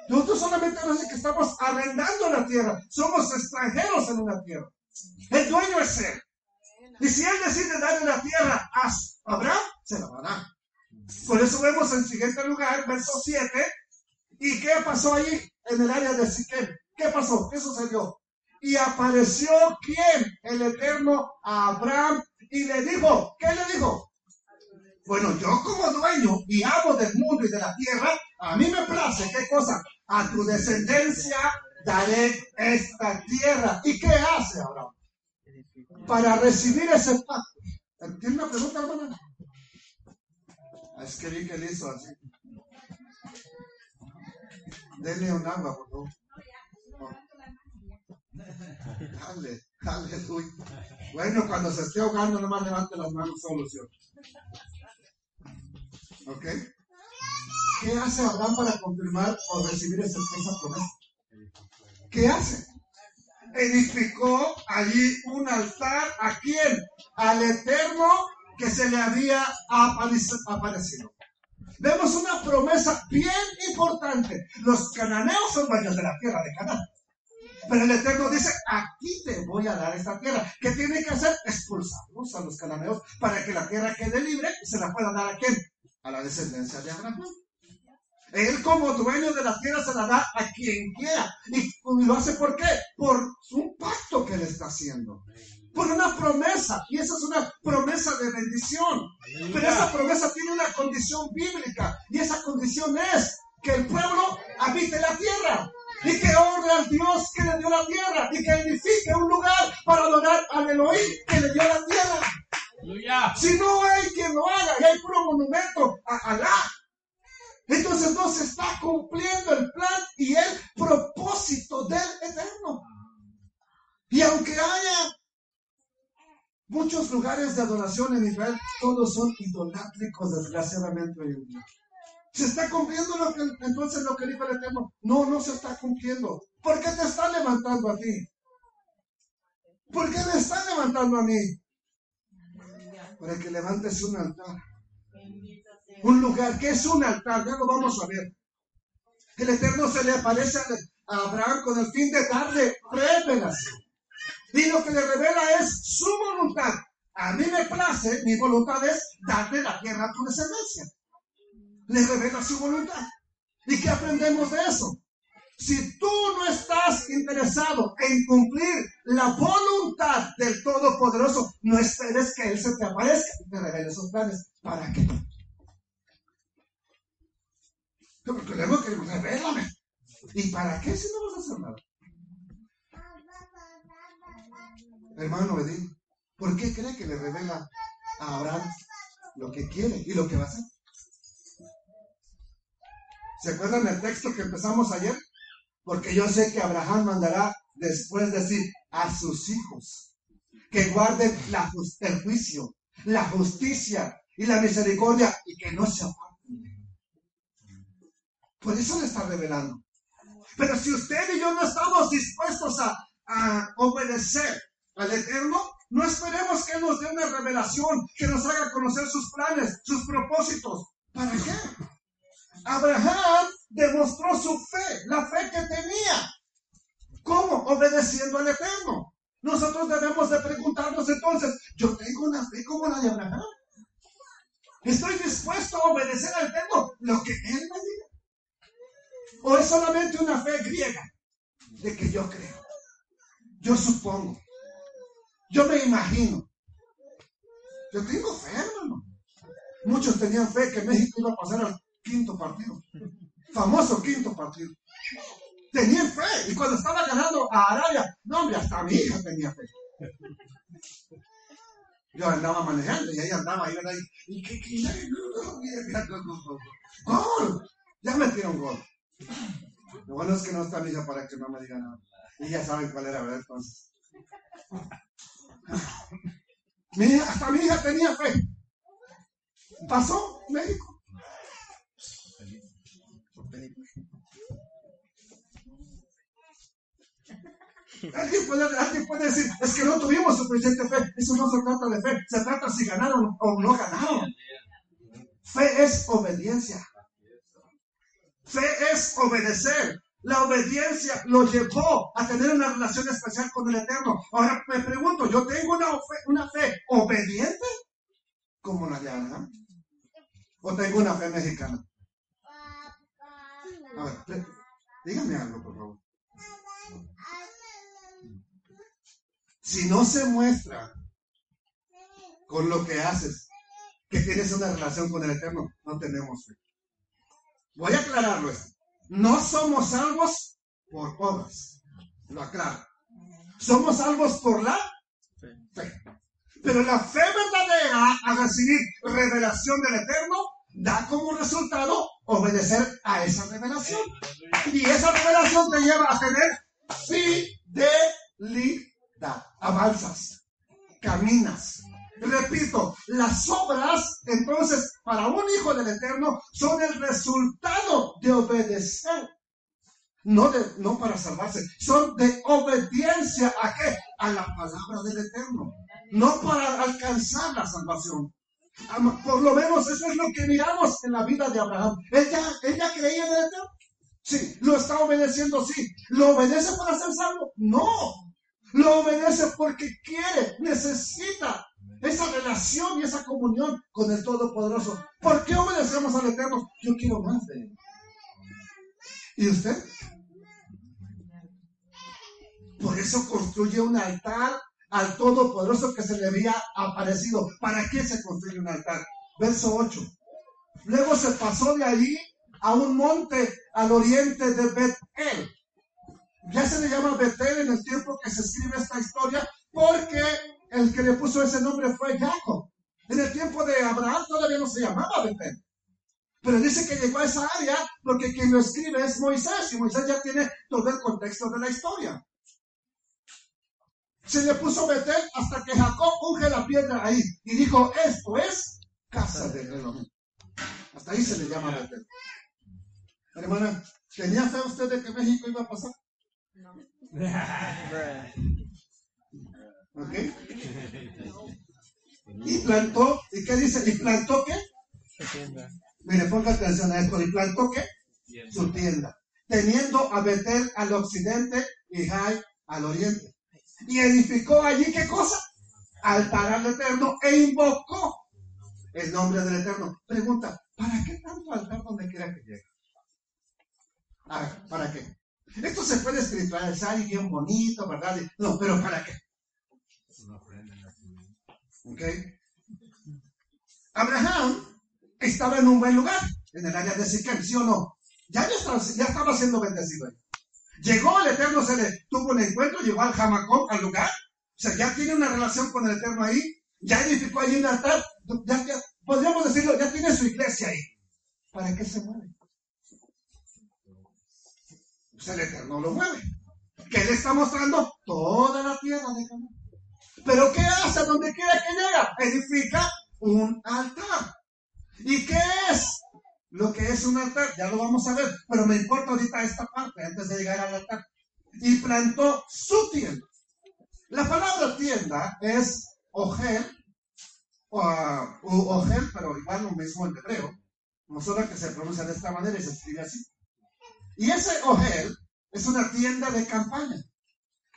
Nosotros solamente no es que estamos arrendando la tierra, somos extranjeros en una tierra. El dueño es Él. Y si Él decide darle la tierra a Abraham, se la va a dar. Por eso vemos en siguiente lugar, verso 7. ¿Y qué pasó ahí en el área de Siquem? ¿Qué pasó? ¿Qué sucedió? Y apareció quién? El Eterno Abraham y le dijo, ¿qué le dijo? Bueno, yo como dueño y amo del mundo y de la tierra, a mí me place, ¿qué cosa? A tu descendencia daré esta tierra. ¿Y qué hace Abraham? Para recibir ese pacto. ¿Tiene una pregunta, hermana? Es que vi que le hizo así. Denle un agua, por favor. Dale, aleluya. Bueno, cuando se esté ahogando, nomás levante las manos, solución. ¿Ok? ¿Qué hace Abraham para confirmar o recibir esa, promesa? ¿qué hace? Edificó allí un altar a quién? Al Eterno que se le había aparecido. Vemos una promesa bien importante. Los cananeos son dueños de la tierra de Canaán. Pero el Eterno dice, aquí te voy a dar esta tierra. ¿Qué tiene que hacer? Expulsarlos a los cananeos para que la tierra quede libre y se la pueda dar a quién? A la descendencia de Abraham. Él como dueño de la tierra se la da a quien quiera. ¿Y lo hace por qué? Por un pacto que le está haciendo. Por una promesa. Y esa es una promesa de bendición. Pero esa promesa tiene una condición bíblica. Y esa condición es que el pueblo habite la tierra. Y que honre al Dios que le dio la tierra. Y que edifique un lugar para adorar al Elohim que le dio la tierra. Si no hay quien lo haga y hay puro monumento a Alá, entonces no se está cumpliendo el plan y el propósito del Eterno. Y aunque haya muchos lugares de adoración en Israel, todos son idolátricos, desgraciadamente. ¿Se está cumpliendo lo que, entonces lo que dijo el Eterno? No, no se está cumpliendo. ¿Por qué te está levantando a ti? ¿Por qué me está levantando a mí? Para que levantes un altar un lugar que es un altar, ya lo vamos a ver. El Eterno se le aparece a Abraham con el fin de darle revelación. Y lo que le revela es su voluntad. A mí me place, mi voluntad es darle la tierra a tu descendencia. Le revela su voluntad. ¿Y qué aprendemos de eso? Si tú no estás interesado en cumplir la voluntad del Todopoderoso, no esperes que Él se te aparezca y te revele sus planes. ¿Para qué? Porque luego que revélame. ¿Y para qué si no vas a hacer nada? Hermano Edith, ¿por qué cree que le revela a Abraham lo que quiere y lo que va a hacer? ¿Se acuerdan del texto que empezamos ayer? Porque yo sé que Abraham mandará después decir a sus hijos que guarden la, el juicio, la justicia y la misericordia y que no se aparten por eso le está revelando. Pero si usted y yo no estamos dispuestos a, obedecer al Eterno, no esperemos que nos dé una revelación, que nos haga conocer sus planes, sus propósitos. ¿Para qué? Abraham demostró su fe, la fe que tenía. ¿Cómo? Obedeciendo al Eterno. Nosotros debemos de preguntarnos entonces, ¿yo tengo una fe como la de Abraham? ¿Estoy dispuesto a obedecer al Eterno lo que Él me? ¿O es solamente una fe griega de que yo creo? Yo supongo. Yo me imagino. Yo tengo fe, hermano. Muchos tenían fe que México iba a pasar al quinto partido. Famoso quinto partido. Tenían fe. Y cuando estaba ganando a Arabia, no, hombre, hasta mi hija tenía fe. Yo andaba manejando y ahí andaba, ahí, ¿verdad? Y que, gol. Ya metieron gol. Lo bueno es que no está hija para que no me diga nada. Y ya saben cuál era, ¿verdad? Entonces. Mi hasta mi hija tenía fe. Pasó México. Alguien puede, alguien puede decir, es que no tuvimos suficiente fe. Eso no se trata de fe, se trata si ganaron o no ganaron. Fe es obediencia. Fe es obedecer. La obediencia lo llevó a tener una relación especial con el Eterno. Ahora me pregunto, ¿yo tengo una fe, obediente como la de? ¿O tengo una fe mexicana? A ver, dígame algo, por favor. Si no se muestra con lo que haces que tienes una relación con el Eterno, no tenemos fe. Voy a aclararlo No somos salvos por obras. Lo aclaro. Somos salvos por la fe. Pero la fe verdadera a recibir revelación del Eterno da como resultado obedecer a esa revelación. Y esa revelación te lleva a tener fidelidad. Avanzas, caminas, Repito, las obras, entonces, para un hijo del Eterno, son el resultado de obedecer. No, de, no para salvarse, son de obediencia a qué? A la palabra del Eterno. No para alcanzar la salvación. Por lo menos eso es lo que miramos en la vida de Abraham. Ella, ella creía en el Eterno. Sí, lo está obedeciendo, sí. ¿Lo obedece para ser salvo? No. Lo obedece porque quiere, necesita esa relación y esa comunión con el Todopoderoso. ¿Por qué obedecemos al Eterno? Yo quiero más de Él. ¿Y usted? Por eso construye un altar al Todopoderoso que se le había aparecido. ¿Para qué se construye un altar? Verso 8. Luego se pasó de allí a un monte al oriente de Betel. Ya se le llama Betel en el tiempo que se escribe esta historia porque el que le puso ese nombre fue Jacob. En el tiempo de Abraham todavía no se llamaba Betel. Pero dice que llegó a esa área porque quien lo escribe es Moisés y Moisés ya tiene todo el contexto de la historia. Se le puso Betel hasta que Jacob unge la piedra ahí y dijo, esto es casa de Elohim. Hasta ahí se le llama Betel. Hermana, ¿tenía fe usted de que México iba a pasar? No. ¿Ok? Y plantó, ¿y qué dice? ¿Y plantó qué? Mire, ponga atención a esto. ¿Y plantó qué? Su tienda. Teniendo a Betel al occidente y Jai al oriente. Y edificó allí qué cosa? Altar al Eterno e invocó el nombre del Eterno. Pregunta, ¿para qué tanto altar donde quiera que llegue? Ah, ¿Para qué? Esto se puede espiritualizar y bien bonito, ¿verdad? No, pero ¿para qué? ¿Ok? Abraham estaba en un buen lugar, en el área de Siquem, ¿sí o no? Ya, ya estaba siendo bendecido. Llegó el Eterno, se le tuvo un encuentro, llegó al Jamacón, al lugar. O sea, ya tiene una relación con el Eterno ahí. Ya edificó allí un altar. Ya, podríamos decirlo, ya tiene su iglesia ahí. ¿Para qué se mueve? Pues el Eterno lo mueve. ¿Qué le está mostrando? Toda la tierra de Canaán. Pero ¿qué hace donde quiera que llega? Edifica un altar. ¿Y qué es? Lo que es un altar, ya lo vamos a ver, pero me importa ahorita esta parte antes de llegar al altar. Y plantó su tienda. La palabra tienda es ogel, o, ogel, pero igual lo mismo en hebreo, no solo que se pronuncia de esta manera y se escribe así. Y ese ogel es una tienda de campaña.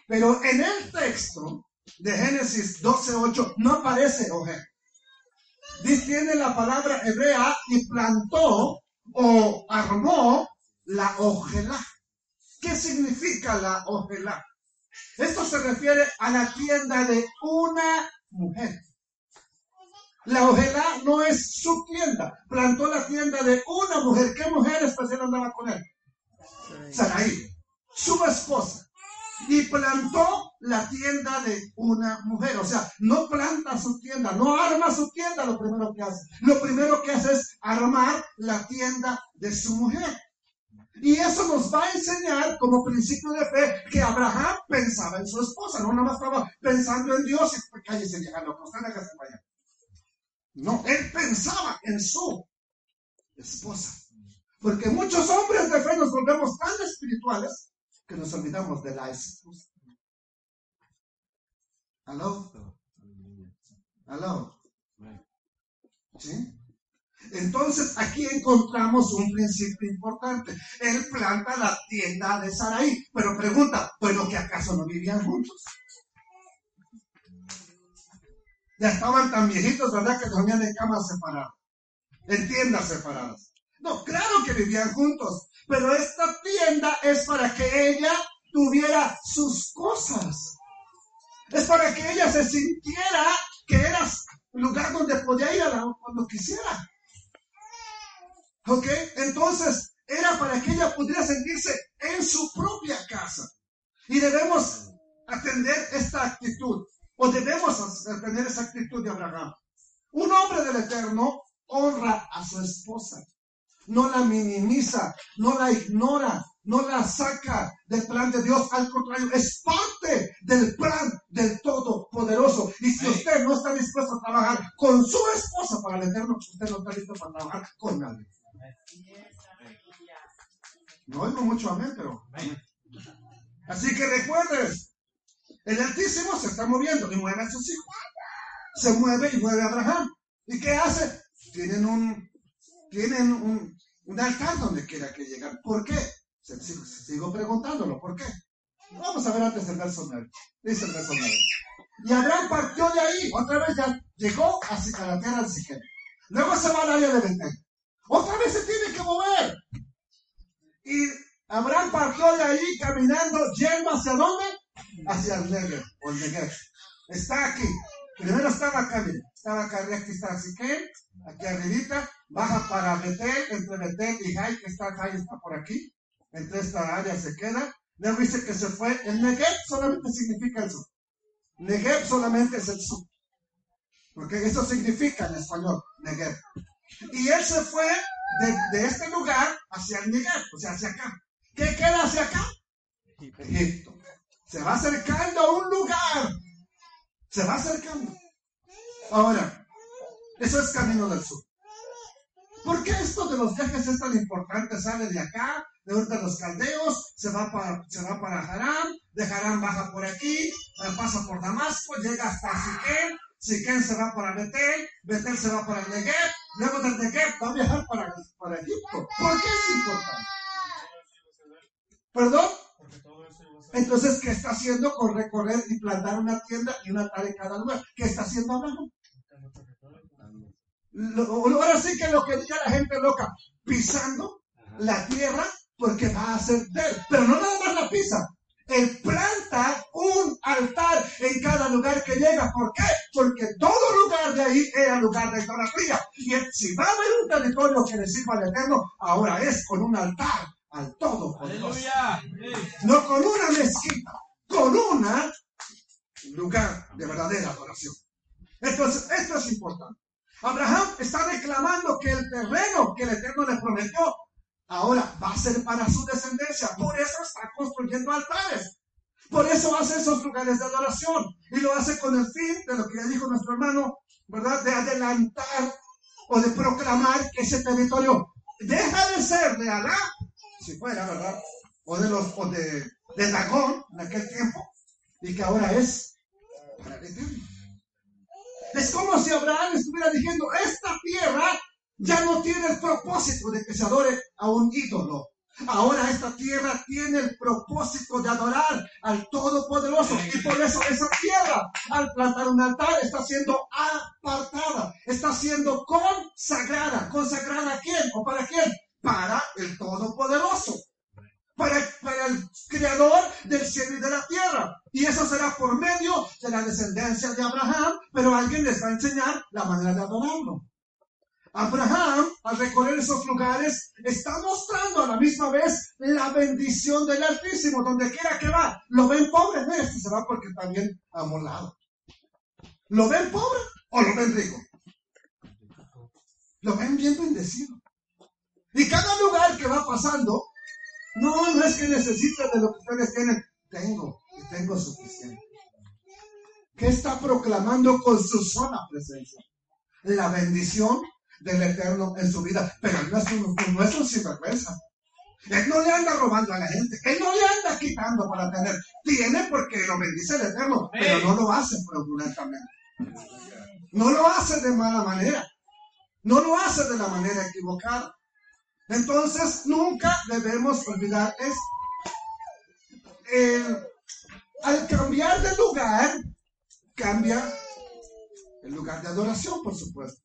Pero en el texto de Génesis 12.8 no aparece ogel tiene la palabra hebrea y plantó o armó la ojelá. ¿Qué significa la ojelá? Esto se refiere a la tienda de una mujer. La ojelá no es su tienda. Plantó la tienda de una mujer. ¿Qué mujer especial andaba con él? Sarai, su esposa y plantó la tienda de una mujer. O sea, no planta su tienda, no arma su tienda lo primero que hace. Lo primero que hace es armar la tienda de su mujer. Y eso nos va a enseñar como principio de fe que Abraham pensaba en su esposa, no nada más estaba pensando en Dios y cállese déjase vaya. No, él pensaba en su esposa. Porque muchos hombres de fe nos volvemos tan espirituales nos olvidamos de la esposa. ¿Aló? ¿Aló? ¿Sí? Entonces aquí encontramos un principio importante. Él planta la tienda de Saraí, pero pregunta, bueno, que acaso no vivían juntos? Ya estaban tan viejitos, ¿verdad? Que dormían en camas separadas, en tiendas separadas. No, claro que vivían juntos, pero esta tienda es para que ella tuviera sus cosas. Es para que ella se sintiera que era lugar donde podía ir cuando quisiera. ¿Ok? Entonces, era para que ella pudiera sentirse en su propia casa. Y debemos atender esta actitud, o debemos atender esa actitud de Abraham. Un hombre del Eterno honra a su esposa no la minimiza, no la ignora, no la saca del plan de Dios. Al contrario, es parte del plan del Todopoderoso. Y si usted no está dispuesto a trabajar con su esposa para el eterno, usted no está listo para trabajar con nadie. No oigo mucho amén, pero. Así que recuerdes, el Altísimo se está moviendo y mueve a sus hijos. Se mueve y mueve a Abraham. ¿Y qué hace? Tienen un, tienen un, altar donde quiera que lleguen. ¿Por qué? Sigo, preguntándolo, ¿por qué? Vamos a ver antes el verso 9. Dice el verso 9. Y Abraham partió de ahí, otra vez ya llegó a, la tierra de Siquem. Luego se va al área de Betel. Otra vez se tiene que mover. Y Abraham partió de ahí caminando, yendo hacia dónde? Hacia el Negev, o el. Está aquí. Primero estaba acá. Estaba acá, aquí está Siquem, aquí arribita. Baja para Betel, entre Betel y Jai, que está Jai, está por aquí. Entre esta área se queda. Luego dice que se fue. El Negev solamente significa el sur. Negev solamente es el sur. Porque eso significa en español, Negev. Y él se fue de, de este lugar hacia el Negev, o sea, hacia acá. ¿Qué queda hacia acá? Egipto. Se va acercando a un lugar. Se va acercando. Ahora, eso es camino del sur. ¿Por qué esto de los viajes es tan importante? Sale de acá, de ahorita los caldeos, se va para, se va para Harán, de Harán baja por aquí, eh, pasa por Damasco, llega hasta Siquem, Siquem se va para Betel, Betel se va para el Negev, luego del Negev va a viajar para, para Egipto. ¿Por qué es importante? ¿Perdón? Entonces, ¿qué está haciendo con recorrer y plantar una tienda y una altar en cada lugar? ¿Qué está haciendo Abraham? Lo- ahora sí que lo que diga la gente loca, pisando la tierra porque va a hacer de él. Pero no nada más la pisa. Él planta un altar en cada lugar que llega. ¿Por qué? Porque todo lugar de ahí era lugar de idolatría. Y él, si va a haber un territorio que le sirva al Eterno, ahora es con un altar al Todopoderoso. Aleluya. No con una mezquita, con una lugar de verdadera adoración. Entonces, esto es importante. Abraham está reclamando que el terreno que el Eterno le prometió ahora va a ser para su descendencia. Por eso está construyendo altares. Por eso hace esos lugares de adoración. Y lo hace con el fin de lo que ya dijo nuestro hermano, ¿verdad? De adelantar o de proclamar que ese territorio deja de ser de Alá, si fuera, ¿verdad? O de los, de, de Dagón en aquel tiempo, y que ahora es para el Eterno. Es como si Abraham estuviera diciendo, esta tierra ya no tiene el propósito de que se adore a un ídolo. Ahora esta tierra tiene el propósito de adorar al Todopoderoso. Y por eso esa tierra, al plantar un altar, está siendo apartada, está siendo consagrada. ¿Consagrada a quién? ¿O para quién? Para el Todopoderoso. Para, para el creador del cielo y de la tierra. Y eso será por medio de la descendencia de Abraham, alguien les va a enseñar la manera de adorarlo. Abraham, al recorrer esos lugares, está mostrando a la misma vez la bendición del Altísimo, donde quiera que va. Lo ven pobre, no, este se va porque está bien amolado. ¿Lo ven pobre o lo ven rico? Lo ven bien bendecido. Y cada lugar que va pasando, no, no es que necesite de lo que ustedes tienen. Tengo, y tengo suficiente. ¿Qué está proclamando con su sola presencia? La bendición del Eterno en su vida. Pero él no es un, no es un sinvergüenza. Él no le anda robando a la gente. Él no le anda quitando para tener. Tiene porque lo bendice el Eterno, pero no lo hace fraudulentamente. No lo hace de mala manera. No lo hace de la manera equivocada. Entonces, nunca debemos olvidar esto. El- al cambiar de lugar, cambia el lugar de adoración, por supuesto.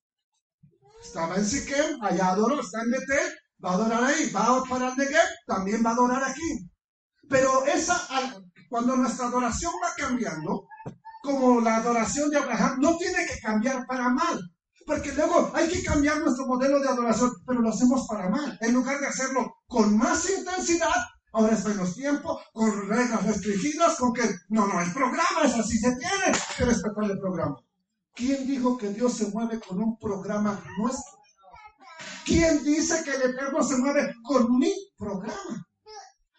Estaba en Siquem, allá adoró, está en Betel, va a adorar ahí, va para el Negev, también va a adorar aquí. Pero esa, cuando nuestra adoración va cambiando, como la adoración de Abraham, no tiene que cambiar para mal. Porque luego hay que cambiar nuestro modelo de adoración, pero lo hacemos para mal. En lugar de hacerlo con más intensidad, ahora es menos tiempo, con reglas restringidas, con que, no, no, el programa es así, se tiene que respetar el programa. ¿Quién dijo que Dios se mueve con un programa nuestro? ¿Quién dice que el Eterno se mueve con mi programa?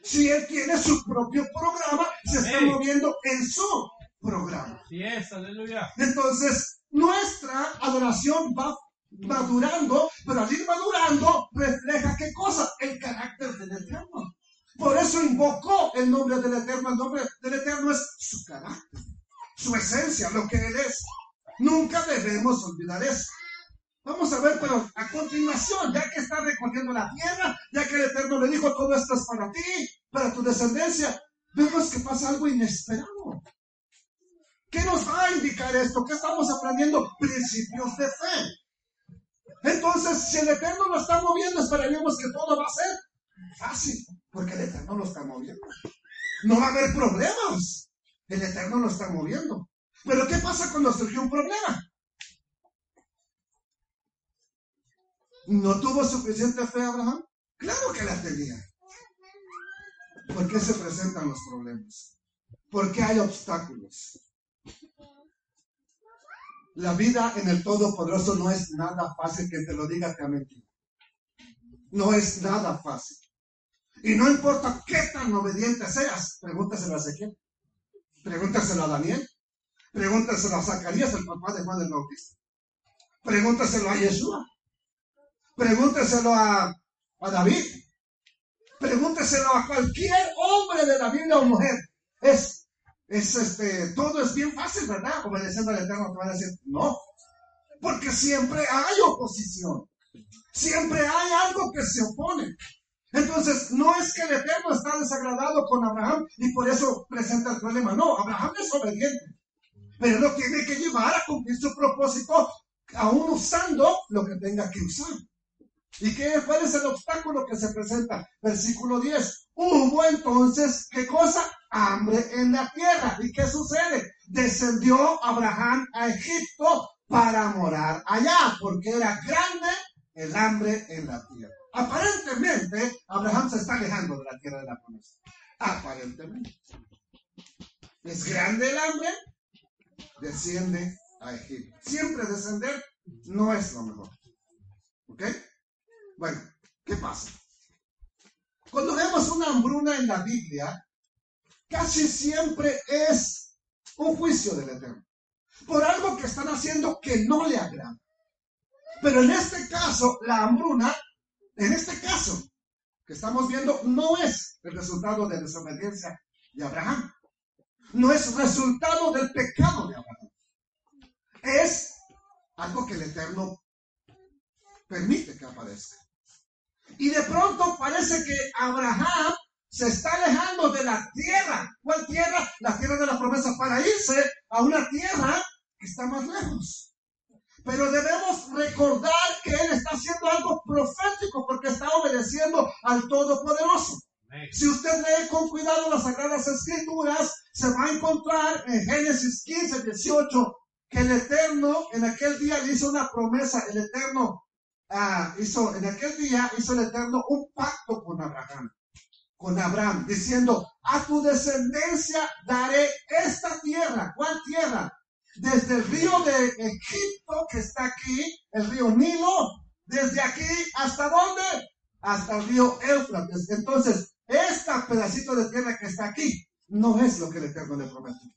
Si Él tiene su propio programa, se está moviendo en su programa. Así es, aleluya. Entonces, nuestra adoración va madurando, pero al ir madurando, refleja qué cosa? El carácter del Eterno. Por eso invocó el nombre del Eterno. El nombre del Eterno es su carácter, su esencia, lo que Él es. Nunca debemos olvidar eso. Vamos a ver, pero a continuación, ya que está recorriendo la tierra, ya que el Eterno le dijo, todo esto es para ti, para tu descendencia, vemos que pasa algo inesperado. ¿Qué nos va a indicar esto? ¿Qué estamos aprendiendo? Principios de fe. Entonces, si el Eterno lo está moviendo, esperaríamos que todo va a ser fácil, porque el Eterno lo está moviendo. No va a haber problemas. El Eterno lo está moviendo. Pero ¿qué pasa cuando surgió un problema? ¿No tuvo suficiente fe Abraham? Claro que la tenía. ¿Por qué se presentan los problemas? ¿Por qué hay obstáculos? La vida en el Todopoderoso no es nada fácil que te lo diga te ha. No es nada fácil. Y no importa qué tan obediente seas, pregúntaselo a Ezequiel, pregúntaselo a Daniel, pregúntaselo a Zacarías, el papá de Juan el Bautista, pregúntaselo a Yeshua, pregúntaselo a, a David, pregúntaselo a cualquier hombre de la Biblia o mujer. Es, es este, todo es bien fácil, ¿verdad? Obedeciendo al Eterno te van a decir, no, porque siempre hay oposición, siempre hay algo que se opone. Entonces, no es que el Eterno está desagradado con Abraham y por eso presenta el problema. No, Abraham es obediente, pero lo tiene que llevar a cumplir su propósito, aún usando lo que tenga que usar. ¿Y qué, cuál es el obstáculo que se presenta? Versículo 10. Hubo entonces, ¿qué cosa? Hambre en la tierra. ¿Y qué sucede? Descendió Abraham a Egipto para morar allá, porque era grande el hambre en la tierra. Aparentemente, Abraham se está alejando de la tierra de la promesa. Aparentemente. Es grande el hambre, desciende a Egipto. Siempre descender no es lo mejor. ¿Ok? Bueno, ¿qué pasa? Cuando vemos una hambruna en la Biblia, casi siempre es un juicio del Eterno. Por algo que están haciendo que no le agrada. Pero en este caso, la hambruna, en este caso que estamos viendo, no es el resultado de desobediencia de Abraham. No es resultado del pecado de Abraham. Es algo que el Eterno permite que aparezca. Y de pronto parece que Abraham se está alejando de la tierra. ¿Cuál tierra? La tierra de la promesa para irse a una tierra que está más lejos. Pero debemos recordar que Él está haciendo algo profético porque está obedeciendo al Todopoderoso. Si usted lee con cuidado las Sagradas Escrituras, se va a encontrar en Génesis 15, 18, que el Eterno en aquel día le hizo una promesa. El Eterno ah, hizo, en aquel día hizo el Eterno un pacto con Abraham, con Abraham, diciendo, a tu descendencia daré esta tierra. ¿Cuál tierra? Desde el río de Egipto, que está aquí, el río Nilo, desde aquí hasta dónde? Hasta el río Éufrates. Entonces, este pedacito de tierra que está aquí no es lo que el Eterno le prometió.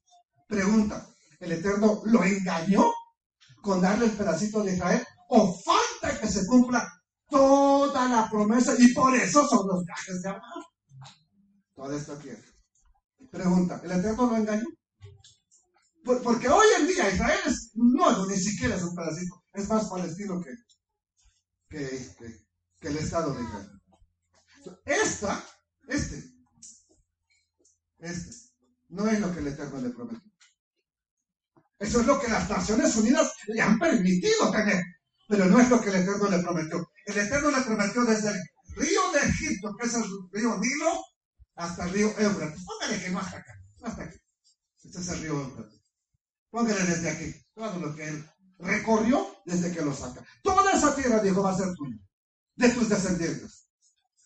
Pregunta, ¿el Eterno lo engañó con darle el pedacito de Israel? ¿O falta que se cumpla toda la promesa? Y por eso son los viajes de Abraham. Toda esta tierra. Pregunta, ¿el Eterno lo engañó? porque hoy en día Israel es, no, ni siquiera es un pedacito, es más palestino que, que, que el Estado de Israel. Esta, este, este, no es lo que el Eterno le prometió. Eso es lo que las Naciones Unidas le han permitido tener, pero no es lo que el Eterno le prometió. El Eterno le prometió desde el río de Egipto, que es el río Nilo, hasta el río Éufrates. Póngale que no hasta acá, no hasta aquí. Este es el río Éufrates. Póngale desde aquí, todo lo que él recorrió desde que lo saca. Toda esa tierra, dijo, va a ser tuya, de tus descendientes.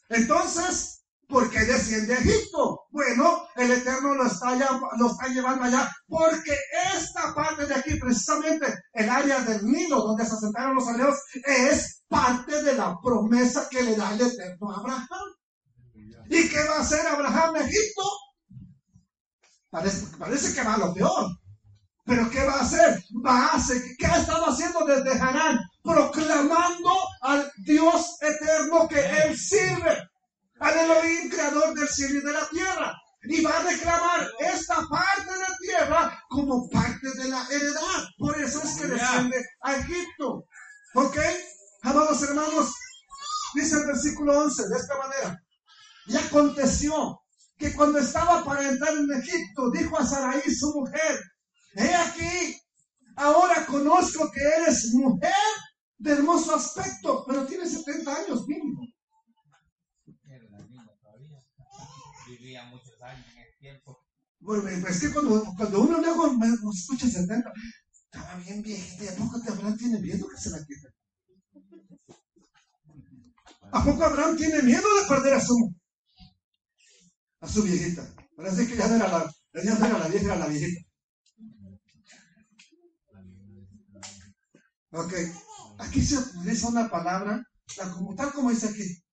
Entonces, ¿por qué desciende a Egipto? Bueno, el Eterno lo está, lo está llevando allá, porque esta parte de aquí, precisamente el área del Nilo, donde se asentaron los aliados, es parte de la promesa que le da el Eterno a Abraham. ¿Y qué va a hacer Abraham en Egipto? Parece, parece que va a lo peor. Pero ¿qué va a hacer? Va a hacer, ¿qué ha estado haciendo desde Harán? Proclamando al Dios eterno que él sirve, al Elohim creador del cielo y de la tierra. Y va a reclamar esta parte de la tierra como parte de la heredad. Por eso es que desciende a Egipto. ¿Ok? Amados hermanos, dice el versículo 11 de esta manera. Y aconteció que cuando estaba para entrar en Egipto, dijo a Saraí, su mujer, he aquí, ahora conozco que eres mujer de hermoso aspecto, pero tienes 70 años mínimo. Vivía muchos años en el tiempo. Bueno, es que cuando, cuando uno luego escucha 70, estaba bien viejita, ¿y a poco te Abraham tiene miedo que se la quite? ¿A poco Abraham tiene miedo de perder a su, a su viejita? Parece que ya no era la, ya no era la vieja, era la viejita. Ok, aquí se utiliza una palabra, tal como dice aquí,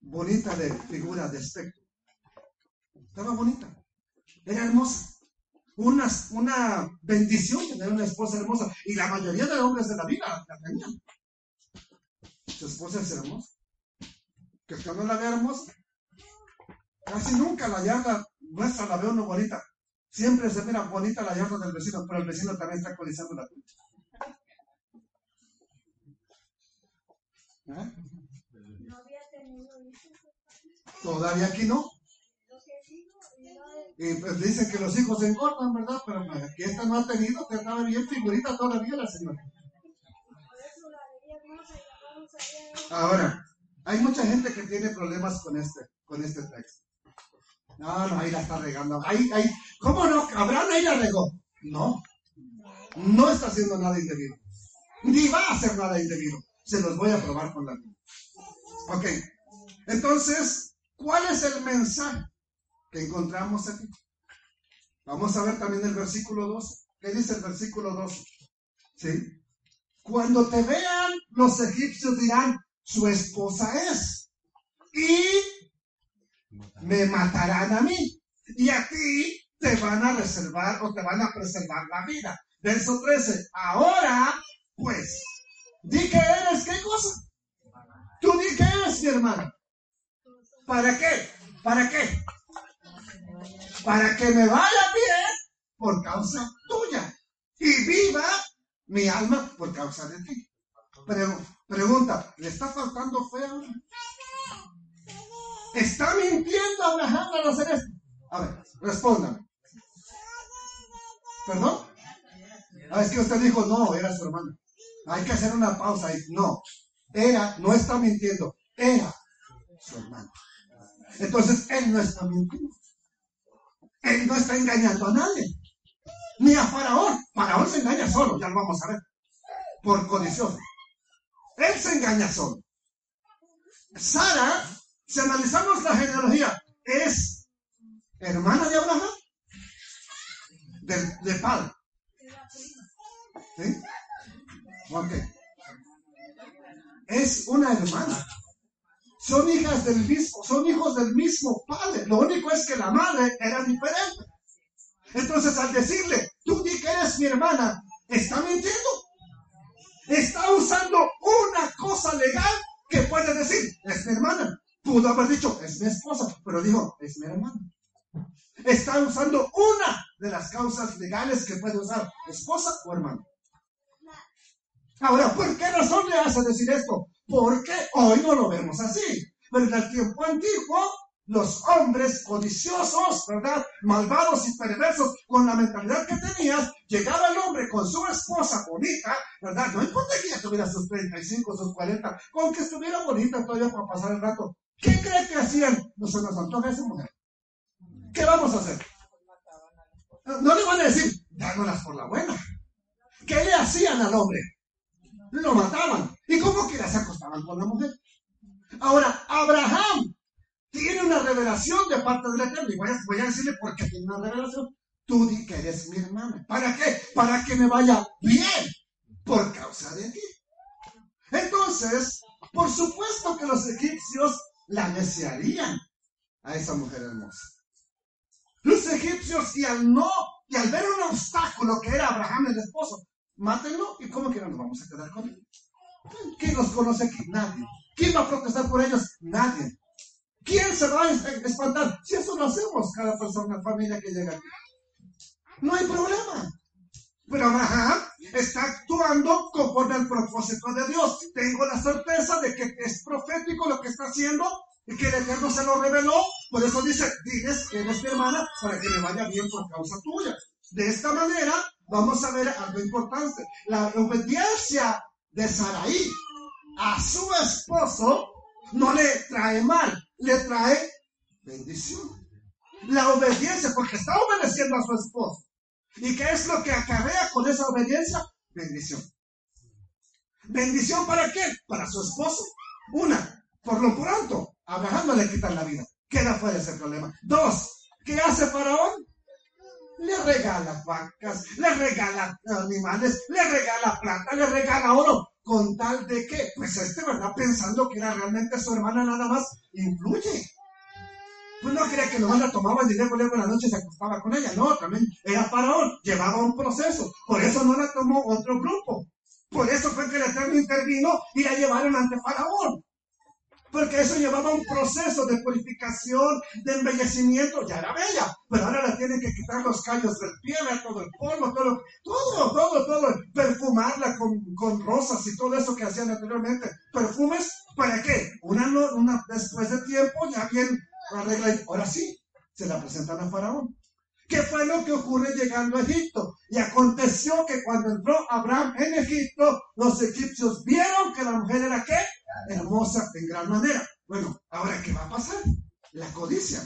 bonita de figura, de aspecto. Estaba bonita, era hermosa. Una, una bendición tener una esposa hermosa. Y la mayoría de hombres de la vida la tenían. Su esposa es hermosa. Que usted no la ve hermosa. Casi nunca la yarda nuestra la veo no bonita. Siempre se mira bonita la yarda del vecino, pero el vecino también está codiciando la tuya. ¿Eh? Todavía aquí no. Que Y pues dicen que los hijos se engordan, ¿verdad? Pero pues, aquí esta no ha tenido, que estaba bien figurita todavía la señora. Ahora, hay mucha gente que tiene problemas con este, con este texto. No, no, ahí la está regando. Ahí, ahí, ¿Cómo no? Abraham ahí la regó. No, no está haciendo nada indebido. Ni va a hacer nada indebido. Se los voy a probar con la Biblia. Ok, entonces, ¿cuál es el mensaje que encontramos aquí? Vamos a ver también el versículo 12. ¿Qué dice el versículo 12? ¿Sí? Cuando te vean, los egipcios dirán, su esposa es. Y me matarán a mí. Y a ti te van a reservar o te van a preservar la vida. Verso 13. Ahora, pues, di que eres qué cosa. Tú di que eres mi hermano. ¿Para qué? ¿Para qué? Para que me vaya bien por causa tuya. Y viva mi alma por causa de ti. Pregunta, ¿le está faltando fe ahora? ¿Está mintiendo Abraham al hacer esto? A ver, respóndame. ¿Perdón? Ah, es que usted dijo, no, era su hermano. Hay que hacer una pausa ahí. No, era, no está mintiendo, era su hermano. Entonces, él no está mintiendo. Él no está engañando a nadie. Ni a Faraón. Faraón se engaña solo, ya lo vamos a ver. Por codicioso. Él se engaña solo. Sara, si analizamos la genealogía, es hermana de Abraham, de, de padre. ¿Sí? Ok. Es una hermana. Son hijas del mismo, son hijos del mismo padre. Lo único es que la madre era diferente. Entonces, al decirle, tú di que eres mi hermana, está mintiendo. Está usando una cosa legal que puede decir, es mi hermana. Pudo haber dicho, es mi esposa, pero dijo, es mi hermana. Está usando una de las causas legales que puede usar, esposa o hermana. Ahora, ¿por qué razón le hace decir esto? Porque hoy no lo vemos así. Pero en el tiempo antiguo, los hombres codiciosos, ¿verdad? Malvados y perversos, con la mentalidad que tenías, llegaba el hombre con su esposa bonita, ¿verdad? No importa que ya tuviera sus 35, sus 40, con que estuviera bonita todavía para pasar el rato. ¿Qué cree que hacían? No se nos antoja esa mujer. ¿Qué vamos a hacer? No le van a decir, dámolas por la buena. ¿Qué le hacían al hombre? Lo mataban. ¿Y cómo que se acostaban con la mujer? Ahora, Abraham tiene una revelación de parte del Eterno. Y voy a, voy a decirle por qué tiene una revelación. Tú di que eres mi hermana. ¿Para qué? Para que me vaya bien por causa de ti. Entonces, por supuesto que los egipcios la desearían a esa mujer hermosa. Los egipcios, y al no, y al ver un obstáculo que era Abraham el esposo, mátenlo y cómo que no nos vamos a quedar con él. ¿Quién los conoce aquí? Nadie. ¿Quién va a protestar por ellos? Nadie. ¿Quién se va a espantar? Si eso lo hacemos cada persona, familia que llega aquí. No hay problema. Pero Abraham está actuando conforme al propósito de Dios. Tengo la certeza de que es profético lo que está haciendo y que el Eterno se lo reveló. Por eso dice, diles que eres mi hermana para que me vaya bien por causa tuya. De esta manera, vamos a ver algo importante. La obediencia de Saraí a su esposo no le trae mal, le trae bendición. La obediencia, porque está obedeciendo a su esposo. ¿Y qué es lo que acarrea con esa obediencia? Bendición. ¿Bendición para qué? Para su esposo. Una, por lo pronto, Abraham no le quitan la vida. Queda fuera ese problema. Dos, ¿qué hace Faraón? Le regala vacas, le regala animales, le regala plata, le regala oro. ¿Con tal de que? Pues este, ¿verdad? Pensando que era realmente su hermana nada más, influye. Pues no creía que lo la tomaba y luego, luego en la noche se acostaba con ella. No, también era faraón, llevaba un proceso. Por eso no la tomó otro grupo. Por eso fue que el Eterno intervino y la llevaron ante faraón. Porque eso llevaba un proceso de purificación, de embellecimiento. Ya era bella, pero ahora le tienen que quitar los callos del pie, todo el polvo, todo, todo, todo, todo. Perfumarla con, rosas y todo eso que hacían anteriormente. ¿Perfumes? ¿Para qué? Una, una después de tiempo, ya bien arregla. y Ahora sí, se la presentan a Faraón. ¿Qué fue lo que ocurre llegando a Egipto? Y aconteció que cuando entró Abraham en Egipto, los egipcios vieron que la mujer era qué? Hermosa en gran manera. Bueno, ahora ¿qué va a pasar? La codicia.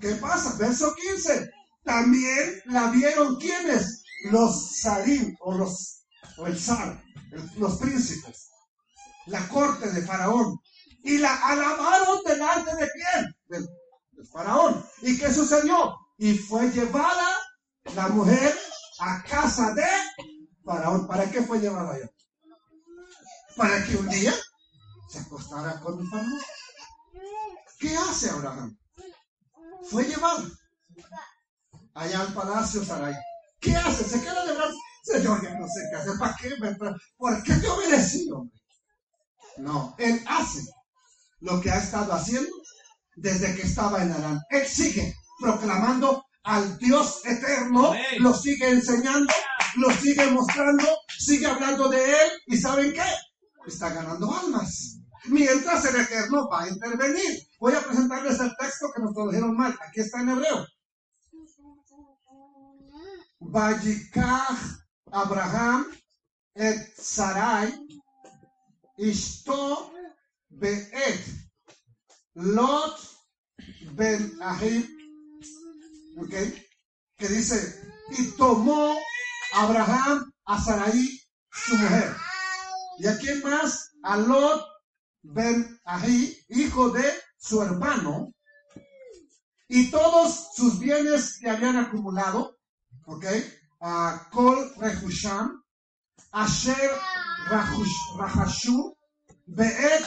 ¿Qué pasa? Verso 15. También la vieron quienes? Los sarim o los o el zar, los príncipes, la corte de Faraón. Y la alabaron delante de quién? Del Faraón. ¿Y qué sucedió? Y fue llevada la mujer a casa de Faraón. ¿Para qué fue llevada allá? Para que un día se acostara con el Faraón. ¿Qué hace Abraham? Fue llevado allá al palacio Sarai. ¿Qué hace? ¿Se queda de brazos? Señor, ya no sé qué hacer. ¿Para qué? ¿Por qué te obedecí, hombre? No, él hace lo que ha estado haciendo desde que estaba en Arán. Él sigue proclamando al Dios eterno, Amén. lo sigue enseñando, lo sigue mostrando, sigue hablando de él y ¿saben qué? Está ganando almas. Mientras el eterno va a intervenir. Voy a presentarles el texto que nos tradujeron mal. Aquí está en hebreo. Vayikach Abraham et Sarai Ishto be'et Lot ben Ahib ¿ok? que dice y tomó Abraham a Sarai su mujer y a quién más a Lot ben Ahí hijo de su hermano y todos sus bienes que habían acumulado ¿ok? a Kol Rehusham Asher Rahashu Be'et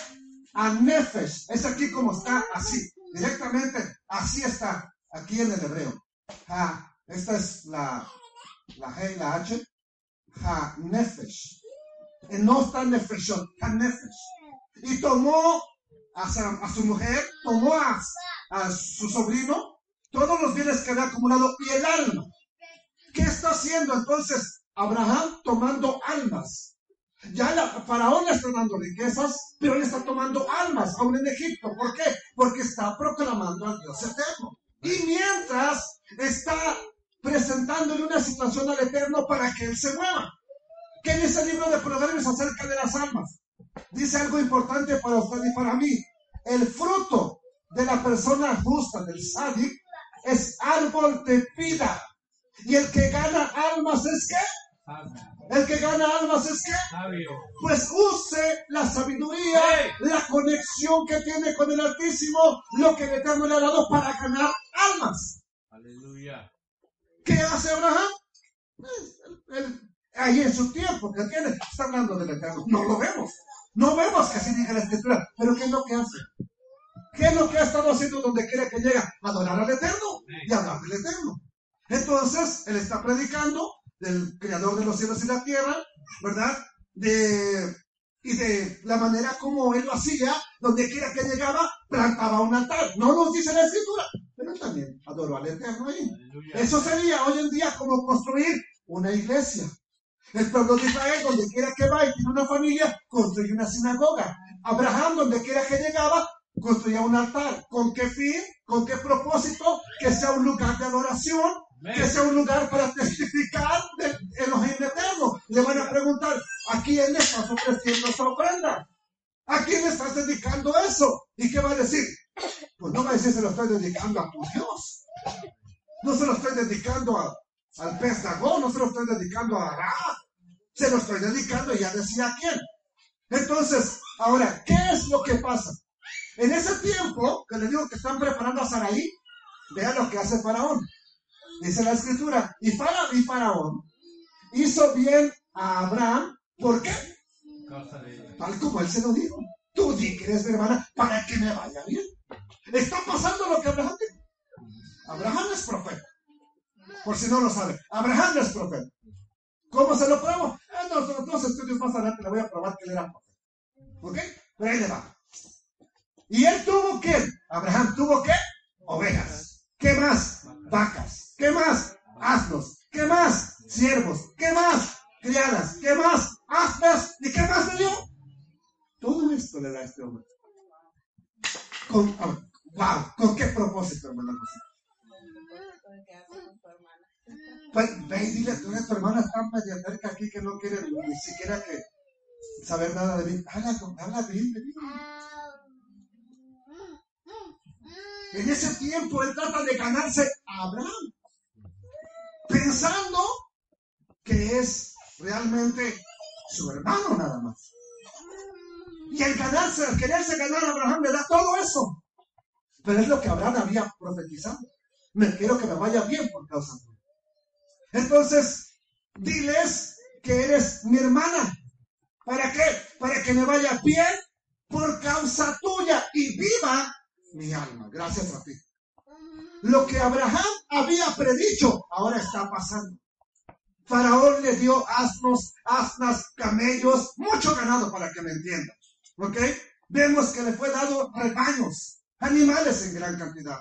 Anefesh. Es aquí como está, así, directamente, así está, aquí en el hebreo. Ha, esta es la, la G y la H. Ha Nefesh. No está Nefeshot, Ha Nefesh. Y tomó a, sa- a su mujer, tomó a, a su sobrino, todos los bienes que había acumulado y el alma. ¿Qué está haciendo entonces Abraham tomando almas? Ya la, Faraón le está dando riquezas, pero le está tomando almas aún en Egipto. ¿Por qué? Porque está proclamando al Dios eterno. Y mientras está presentándole una situación al eterno para que él se mueva. ¿Qué dice el libro de Proverbios acerca de las almas? Dice algo importante para usted y para mí. El fruto de la persona justa, del sádic, es árbol de vida. Y el que gana almas es? Sabio. El que gana almas es? Sabio. Pues use la sabiduría, la conexión que tiene con el Altísimo, lo que el Eterno le ha dado para ganar almas. Aleluya. ¿Qué hace Abraham? Pues, él- él- ahí en su tiempo que tiene, está hablando del Eterno. No lo vemos. No vemos que así diga la Escritura. Pero ¿qué es lo que hace? ¿Qué es lo que ha estado haciendo donde quiera que llega? Adorar al Eterno y hablar del Eterno. Entonces, él está predicando del Creador de los cielos y la tierra, ¿verdad? De, y de la manera como él lo hacía, donde quiera que llegaba, plantaba un altar. No nos dice la escritura, pero él también adoró al Eterno ahí. Eso sería hoy en día como construir una iglesia. El pueblo de Israel, donde quiera que va y tiene una familia, construye una sinagoga. Abraham, donde quiera que llegaba, construía un altar. ¿Con qué fin? ¿Con qué propósito? Que sea un lugar de adoración, que sea un lugar para testificar del Elohim eterno. Le van a preguntar, ¿a quién le estás ofreciendo esa ofrenda? ¿A quién le estás dedicando eso? ¿Y qué va a decir? Pues no va a decir se lo estoy dedicando a tu Dios. No se lo estoy dedicando a, al pez no se lo estoy dedicando a Ará. Se lo estoy dedicando, ya decía a quién. Entonces, ahora, ¿qué es lo que pasa? En ese tiempo, que le digo que están preparando a Saraí, vean lo que hace Faraón. Dice la escritura, y, Fara- y Faraón hizo bien a Abraham, ¿por qué? Tal como él se lo dijo. Tú di que eres mi hermana para que me vaya bien. Está pasando lo que Abraham dijo. Abraham es profeta. Por si no lo sabe, Abraham es profeta. ¿Cómo se lo pruebo? En los dos, estudios más adelante le voy a probar que él era profeta. ¿Ok? Pero ahí le va. ¿Y él tuvo qué? Abraham tuvo qué? Ovejas. ¿Qué más? Vacas. ¿Qué más? Asnos. ¿Qué más? Siervos. ¿Qué más? Criadas. ¿Qué más? Asnas. ¿Y qué más le dio? Todo esto le da a este hombre. Con, ver, wow, ¿con qué propósito, hermano Pues, ve y dile, tú eres tu hermana tan media cerca aquí que no quiere ni siquiera que saber nada de mí. Habla, con- habla bien de mí. En ese tiempo él trata de ganarse a Abraham, pensando que es realmente su hermano nada más. Y el ganarse, el quererse ganar a Abraham le da todo eso. Pero es lo que Abraham había profetizado. Me quiero que me vaya bien por causa tuya. Entonces, diles que eres mi hermana. ¿Para qué? Para que me vaya bien por causa tuya y viva mi alma. Gracias a ti. Lo que Abraham había predicho ahora está pasando. Faraón le dio asnos, asnas, camellos, mucho ganado para que me entiendan. ¿Ok? Vemos que le fue dado rebaños, animales en gran cantidad,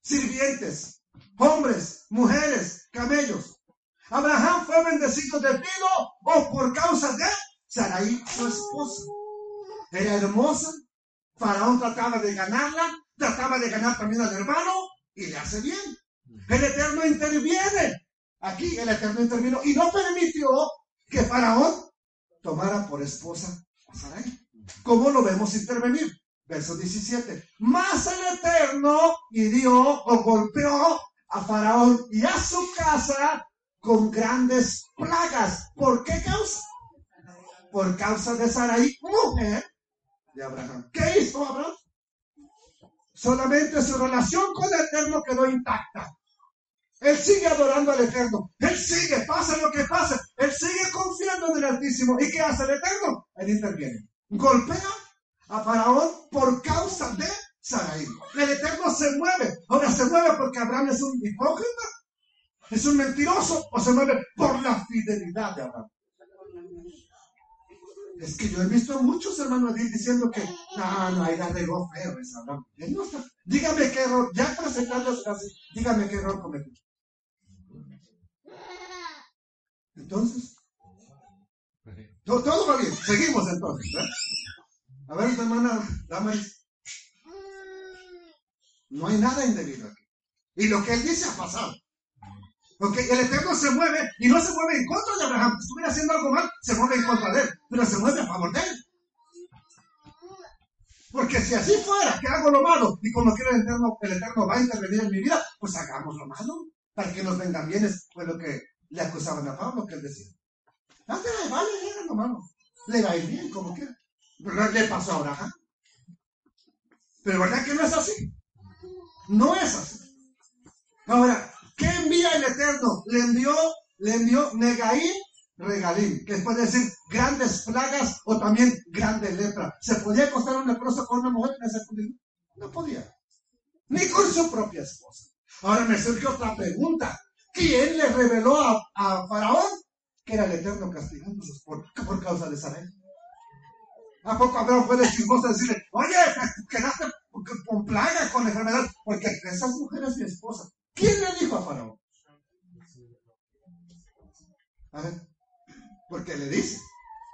sirvientes, hombres, mujeres, camellos. Abraham fue bendecido debido o por causa de Sarai, su esposa. Era hermosa. Faraón trataba de ganarla, trataba de ganar también al hermano y le hace bien. El Eterno interviene. Aquí el Eterno intervino y no permitió que Faraón tomara por esposa a Sarai. ¿Cómo lo vemos intervenir? Verso 17. Más el Eterno hirió o golpeó a Faraón y a su casa con grandes plagas. ¿Por qué causa? Por causa de Sarai, mujer de Abraham. ¿Qué hizo Abraham? Solamente su relación con el Eterno quedó intacta. Él sigue adorando al Eterno. Él sigue, pase lo que pase. Él sigue confiando en el Altísimo. ¿Y qué hace el Eterno? Él interviene. Golpea a Faraón por causa de Sarai. El Eterno se mueve. Ahora se mueve porque Abraham es un hipócrita. ¿Es un mentiroso o se mueve por la fidelidad de Abraham? Es que yo he visto a muchos hermanos di- diciendo que no, no, ahí la regó feo esa Abraham. Dígame qué error, ya presentándose así, dígame qué error cometió. Entonces, todo, va bien, seguimos entonces. A ver, hermana Damaris, no hay nada indebido aquí. Y lo que él dice ha pasado. Ok, el Eterno se mueve y no se mueve en contra de Abraham. Si estuviera haciendo algo mal, se mueve en contra de él, pero se mueve a favor de él. Porque si así fuera, que hago lo malo y como quiera el Eterno, el Eterno va a intervenir en mi vida, pues hagamos lo malo para que nos vengan bienes. Fue lo que le acusaban a Pablo, que él decía. Antes le vale bien lo malo. Le va a ir bien como quiera. Le pasó a Abraham. Pero ¿verdad que no es así? No es así. Ahora, ¿qué envía el Eterno? Le envió, le envió Negaín, Regalim, que puede decir grandes plagas o también grande lepra. ¿Se podía acostar un leproso con una mujer en ese punto? No podía. Ni con su propia esposa. Ahora me surge otra pregunta. ¿Quién le reveló a, a Faraón que era el Eterno castigándolos por, por causa de Sarai? ¿A poco Abraham fue de chismoso a decirle, oye, quedaste con plaga, con enfermedad? Porque esas mujeres mi esposa. ¿Quién le dijo a Faraón? A ver, porque le dice,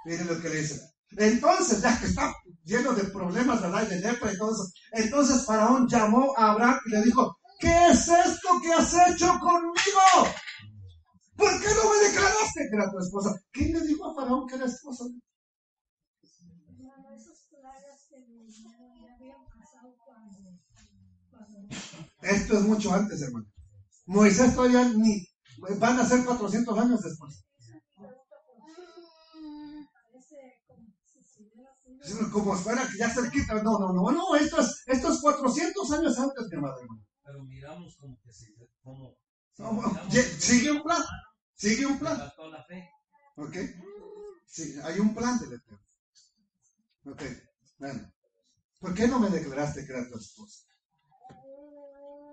miren lo que le dice. Entonces, ya que está lleno de problemas, ¿verdad? Y de lepra y todo eso. Entonces Faraón llamó a Abraham y le dijo, ¿qué es esto que has hecho conmigo? ¿Por qué no me declaraste que era tu esposa? ¿Quién le dijo a Faraón que era esposa? Esto es mucho antes, hermano. Moisés todavía ni van a ser 400 años después. como fuera que ya cerquita. No, no, no, no. Esto es, esto es 400 años antes, mi hermano. Pero miramos como que se, como, sigue un plan. Sigue un plan. ¿Ok? Sí, hay un plan del Eterno. Ok, bueno. ¿Por qué no me declaraste que era tu esposa?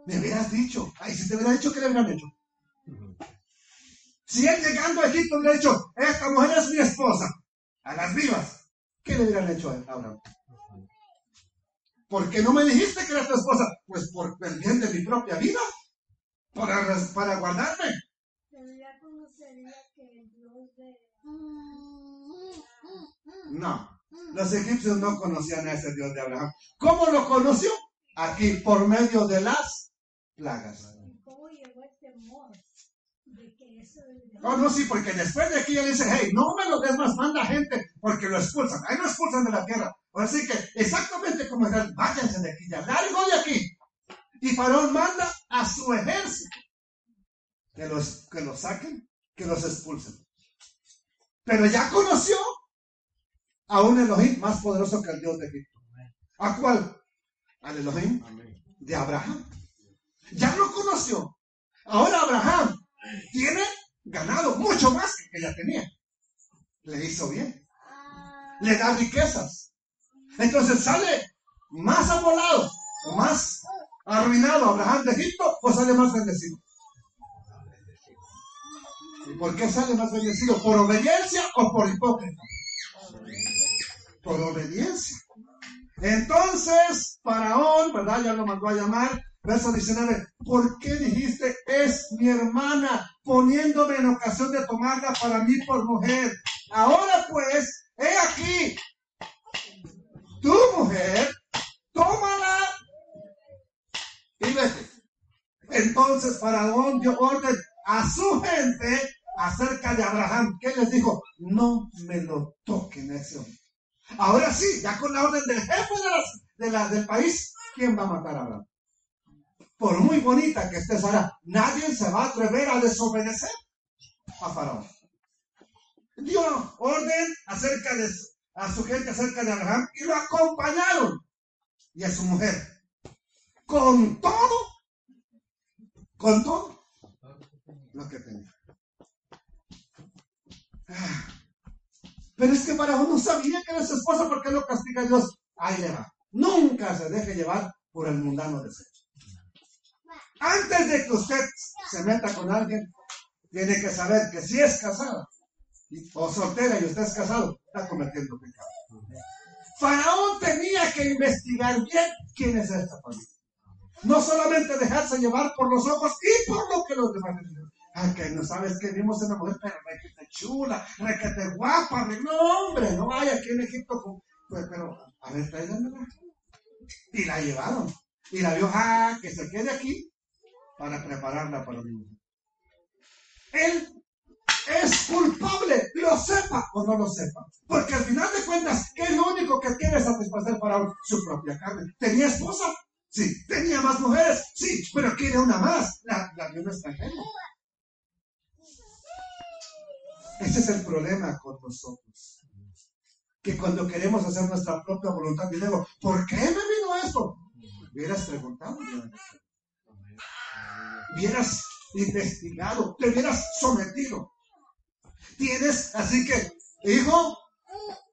Me hubieras dicho. Ay, si te hubiera dicho, ¿qué le hubieran hecho? Si él llegando a Egipto hubiera dicho, esta mujer es mi esposa, a las vivas, ¿qué le hubieran hecho a Abraham? ¿Por qué no me dijiste que era tu esposa? Pues por el bien de mi propia vida, para, para guardarme. No, los egipcios no conocían a ese Dios de Abraham. ¿Cómo lo conoció? Aquí, por medio de las plagas. y cómo llegó el temor de que eso Oh, no, sí, porque después de aquí él dice, hey, no me lo des más, manda gente, porque lo expulsan. Ahí lo expulsan de la tierra. Así que, exactamente como es, váyanse de aquí, ya, largo de aquí. Y Faraón manda a su ejército que los, que los saquen, que los expulsen. Pero ya conoció a un Elohim más poderoso que el Dios de Egipto. ¿A cuál? Al Elohim de Abraham. Ya lo conoció. Ahora Abraham tiene ganado mucho más que ya tenía. Le hizo bien. Le da riquezas. Entonces sale más amolado más arruinado Abraham de Egipto o sale más bendecido. ¿Y por qué sale más bendecido? ¿Por obediencia o por hipócrita? Por obediencia. Entonces, Faraón, ¿verdad? Ya lo mandó a llamar. Verso 19. ¿Por qué dijiste, es mi hermana, poniéndome en ocasión de tomarla para mí por mujer? Ahora pues, he aquí, tu mujer, tómala y vete. Entonces Faraón dio orden a su gente acerca de Abraham. ¿Qué les dijo? No me lo toquen ese hombre. Ahora sí, ya con la orden del jefe de las- de la- del país, ¿quién va a matar a Abraham? Por muy bonita que esté Sara, nadie se va a atrever a desobedecer a Faraón. Dio orden acerca de a su gente acerca de Abraham y lo acompañaron y a su mujer. Con todo, con todo lo que tenía. Ah. Pero es que Faraón no sabía que era su esposa porque lo castiga Dios. Ahí le va. Nunca se deje llevar por el mundano deseo. Antes de que usted se meta con alguien, tiene que saber que si es casada o soltera y usted es casado, está cometiendo pecado. Faraón tenía que investigar bien quién es esta familia. No solamente dejarse llevar por los ojos y por lo que los demás dicen. Ay, que no sabes que vimos una mujer, pero requete chula, requete guapa. No, hombre, no hay aquí en Egipto. con- Pues, pero, a ver, tráiganmela. Y la llevaron. Y la vio, ah, que se quede aquí para prepararla para mujer. Él es culpable, lo sepa o no lo sepa. Porque al final de cuentas, ¿qué es lo único que quiere satisfacer Faraón? Su propia carne. ¿Tenía esposa? Sí. ¿Tenía más mujeres? Sí, pero quiere una más. La, la de un extranjero. Ese es el problema con nosotros. Que cuando queremos hacer nuestra propia voluntad, y digo, ¿por qué me vino esto? Hubieras preguntado. hubieras hubieras investigado, te hubieras sometido. Tienes, así que, hijo,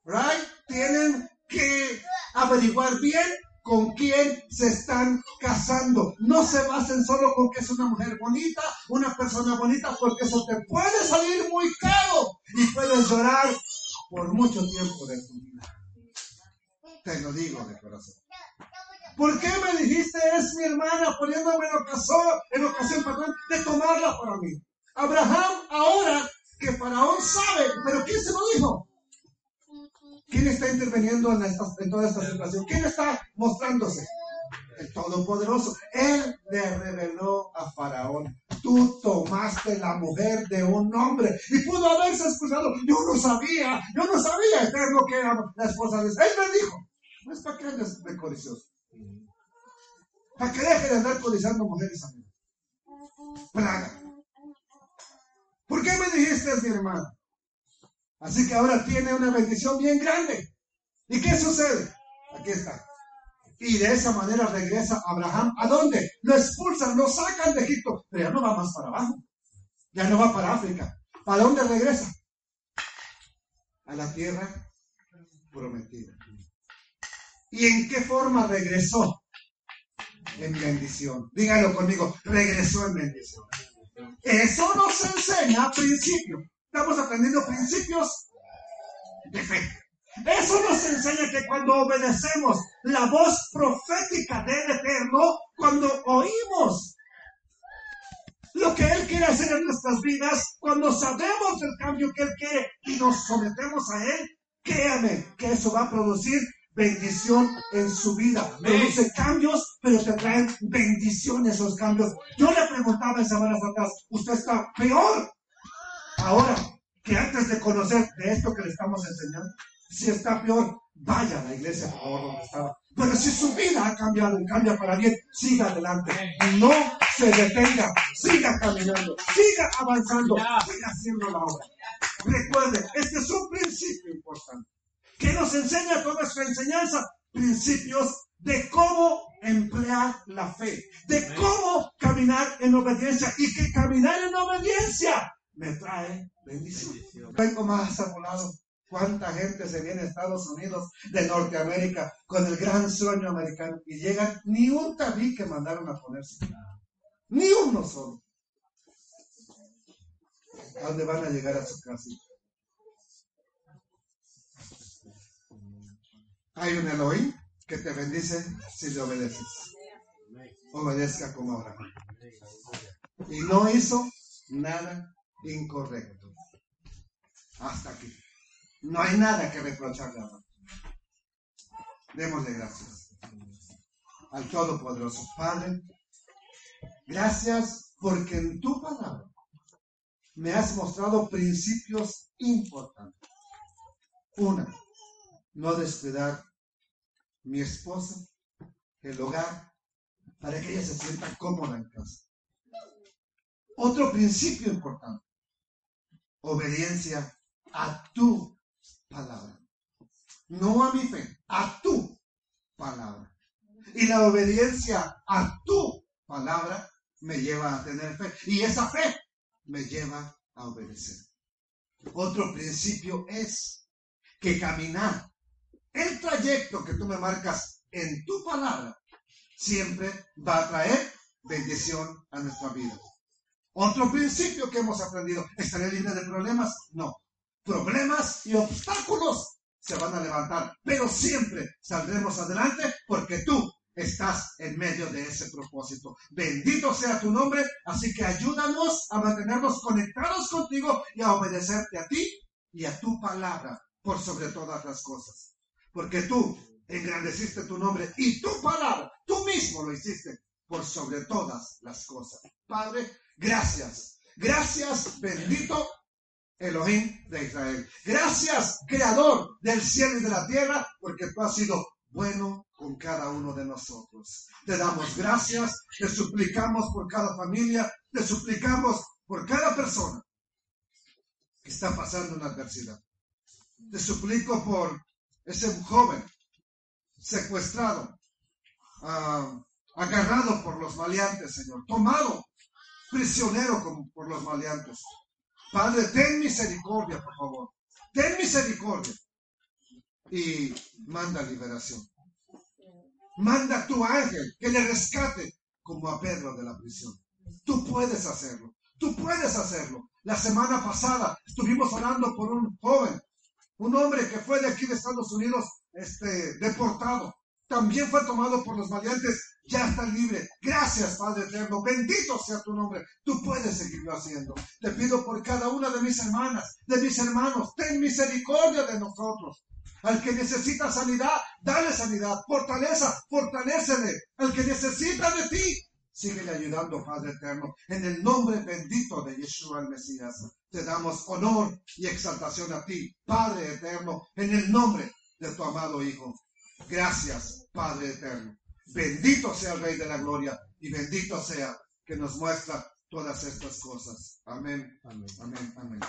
right, tienen que averiguar bien con quién se están casando. No se basen solo con que es una mujer bonita, una persona bonita, porque eso te puede salir muy caro y puedes llorar por mucho tiempo de tu vida. Te lo digo de corazón. ¿Por qué me dijiste es mi hermana poniéndome en ocasión, en ocasión perdón, de tomarla para mí? Abraham ahora que Faraón sabe, pero ¿quién se lo dijo? ¿Quién está interviniendo en, esta- en toda esta situación? ¿Quién está mostrándose? El Todopoderoso. Él le reveló a Faraón. Tú tomaste la mujer de un hombre y pudo haberse excusado. Yo no sabía, yo no sabía, eterno, que era la esposa de Él me dijo. No es para que andes de codicioso. Para que deje de andar codiciando mujeres a mí. Plaga. ¿Por qué me dijiste, mi hermano? Así que ahora tiene una bendición bien grande. ¿Y qué sucede? Aquí está. Y de esa manera regresa Abraham. ¿A dónde? Lo expulsan, lo sacan de Egipto. Pero ya no va más para abajo. Ya no va para África. ¿Para dónde regresa? A la tierra prometida. ¿Y en qué forma regresó? En bendición. Dígalo conmigo, regresó en bendición. Eso nos enseña principios. Estamos aprendiendo principios de fe. Eso nos enseña que cuando obedecemos la voz profética del Eterno, cuando oímos lo que Él quiere hacer en nuestras vidas, cuando sabemos el cambio que Él quiere y nos sometemos a Él, créame que eso va a producir bendición en su vida. Produce cambios, pero te traen bendición esos cambios. Yo le preguntaba en semanas atrás, usted está peor ahora que antes de conocer de esto que le estamos enseñando. Si está peor, vaya a la iglesia, por favor, donde estaba. Pero si su vida ha cambiado y cambia para bien, siga adelante. No se detenga, siga caminando, siga avanzando, siga haciendo la obra. Recuerde, este es un principio importante que nos enseña toda esta enseñanza, principios de cómo emplear la fe, de cómo caminar en obediencia y que caminar en obediencia me trae bendición. Vengo más amolado. ¿Cuánta gente se viene a Estados Unidos de Norteamérica con el gran sueño americano y llegan ni un tabique mandaron a ponerse? Ni uno solo. ¿A dónde van a llegar a su casa? Hay un Elohim que te bendice si le obedeces. Obedezca como Abraham. Y no hizo nada incorrecto. Hasta aquí. No hay nada que reprocharle a Abraham. Démosle gracias al Todopoderoso Padre. Gracias porque en tu palabra me has mostrado principios importantes. Una, no descuidar mi esposa, el hogar, para que ella se sienta cómoda en casa. Otro principio importante, obediencia a tu palabra. No a mi fe, a tu palabra. Y la obediencia a tu palabra me lleva a tener fe. Y esa fe me lleva a obedecer. Otro principio es que caminar el trayecto que tú me marcas en tu palabra siempre va a traer bendición a nuestra vida. Otro principio que hemos aprendido, ¿estaré libre de problemas? No. Problemas y obstáculos se van a levantar, pero siempre saldremos adelante porque tú estás en medio de ese propósito. Bendito sea tu nombre, así que ayúdanos a mantenernos conectados contigo y a obedecerte a ti y a tu palabra por sobre todas las cosas. Porque tú engrandeciste tu nombre y tu palabra, tú mismo lo hiciste por sobre todas las cosas. Padre, gracias. Gracias, bendito Elohim de Israel. Gracias, creador del cielo y de la tierra, porque tú has sido bueno con cada uno de nosotros. Te damos gracias, te suplicamos por cada familia, te suplicamos por cada persona que está pasando una adversidad. Te suplico por ese joven secuestrado, ah, agarrado por los maleantes, Señor, tomado prisionero como por los maleantes. Padre, ten misericordia, por favor. Ten misericordia. Y manda liberación. Manda tu ángel que le rescate como a Pedro de la prisión. Tú puedes hacerlo. Tú puedes hacerlo. La semana pasada estuvimos hablando por un joven, un hombre que fue de aquí de Estados Unidos, este, deportado. también fue tomado por los valientes, ya está libre. Gracias, Padre eterno. Bendito sea tu nombre. Tú puedes seguirlo haciendo. Te pido por cada una de mis hermanas, de mis hermanos, ten misericordia de nosotros. Al que necesita sanidad, dale sanidad. Fortaleza, fortalecele. Al que necesita de ti, síguele ayudando, Padre eterno. En el nombre bendito de Yeshua el Mesías, te damos honor y exaltación a ti, Padre eterno, en el nombre de tu amado Hijo. Gracias, Padre eterno. Bendito sea el Rey de la Gloria y bendito sea que nos muestra todas estas cosas. Amén. Amén. Amén. Amén.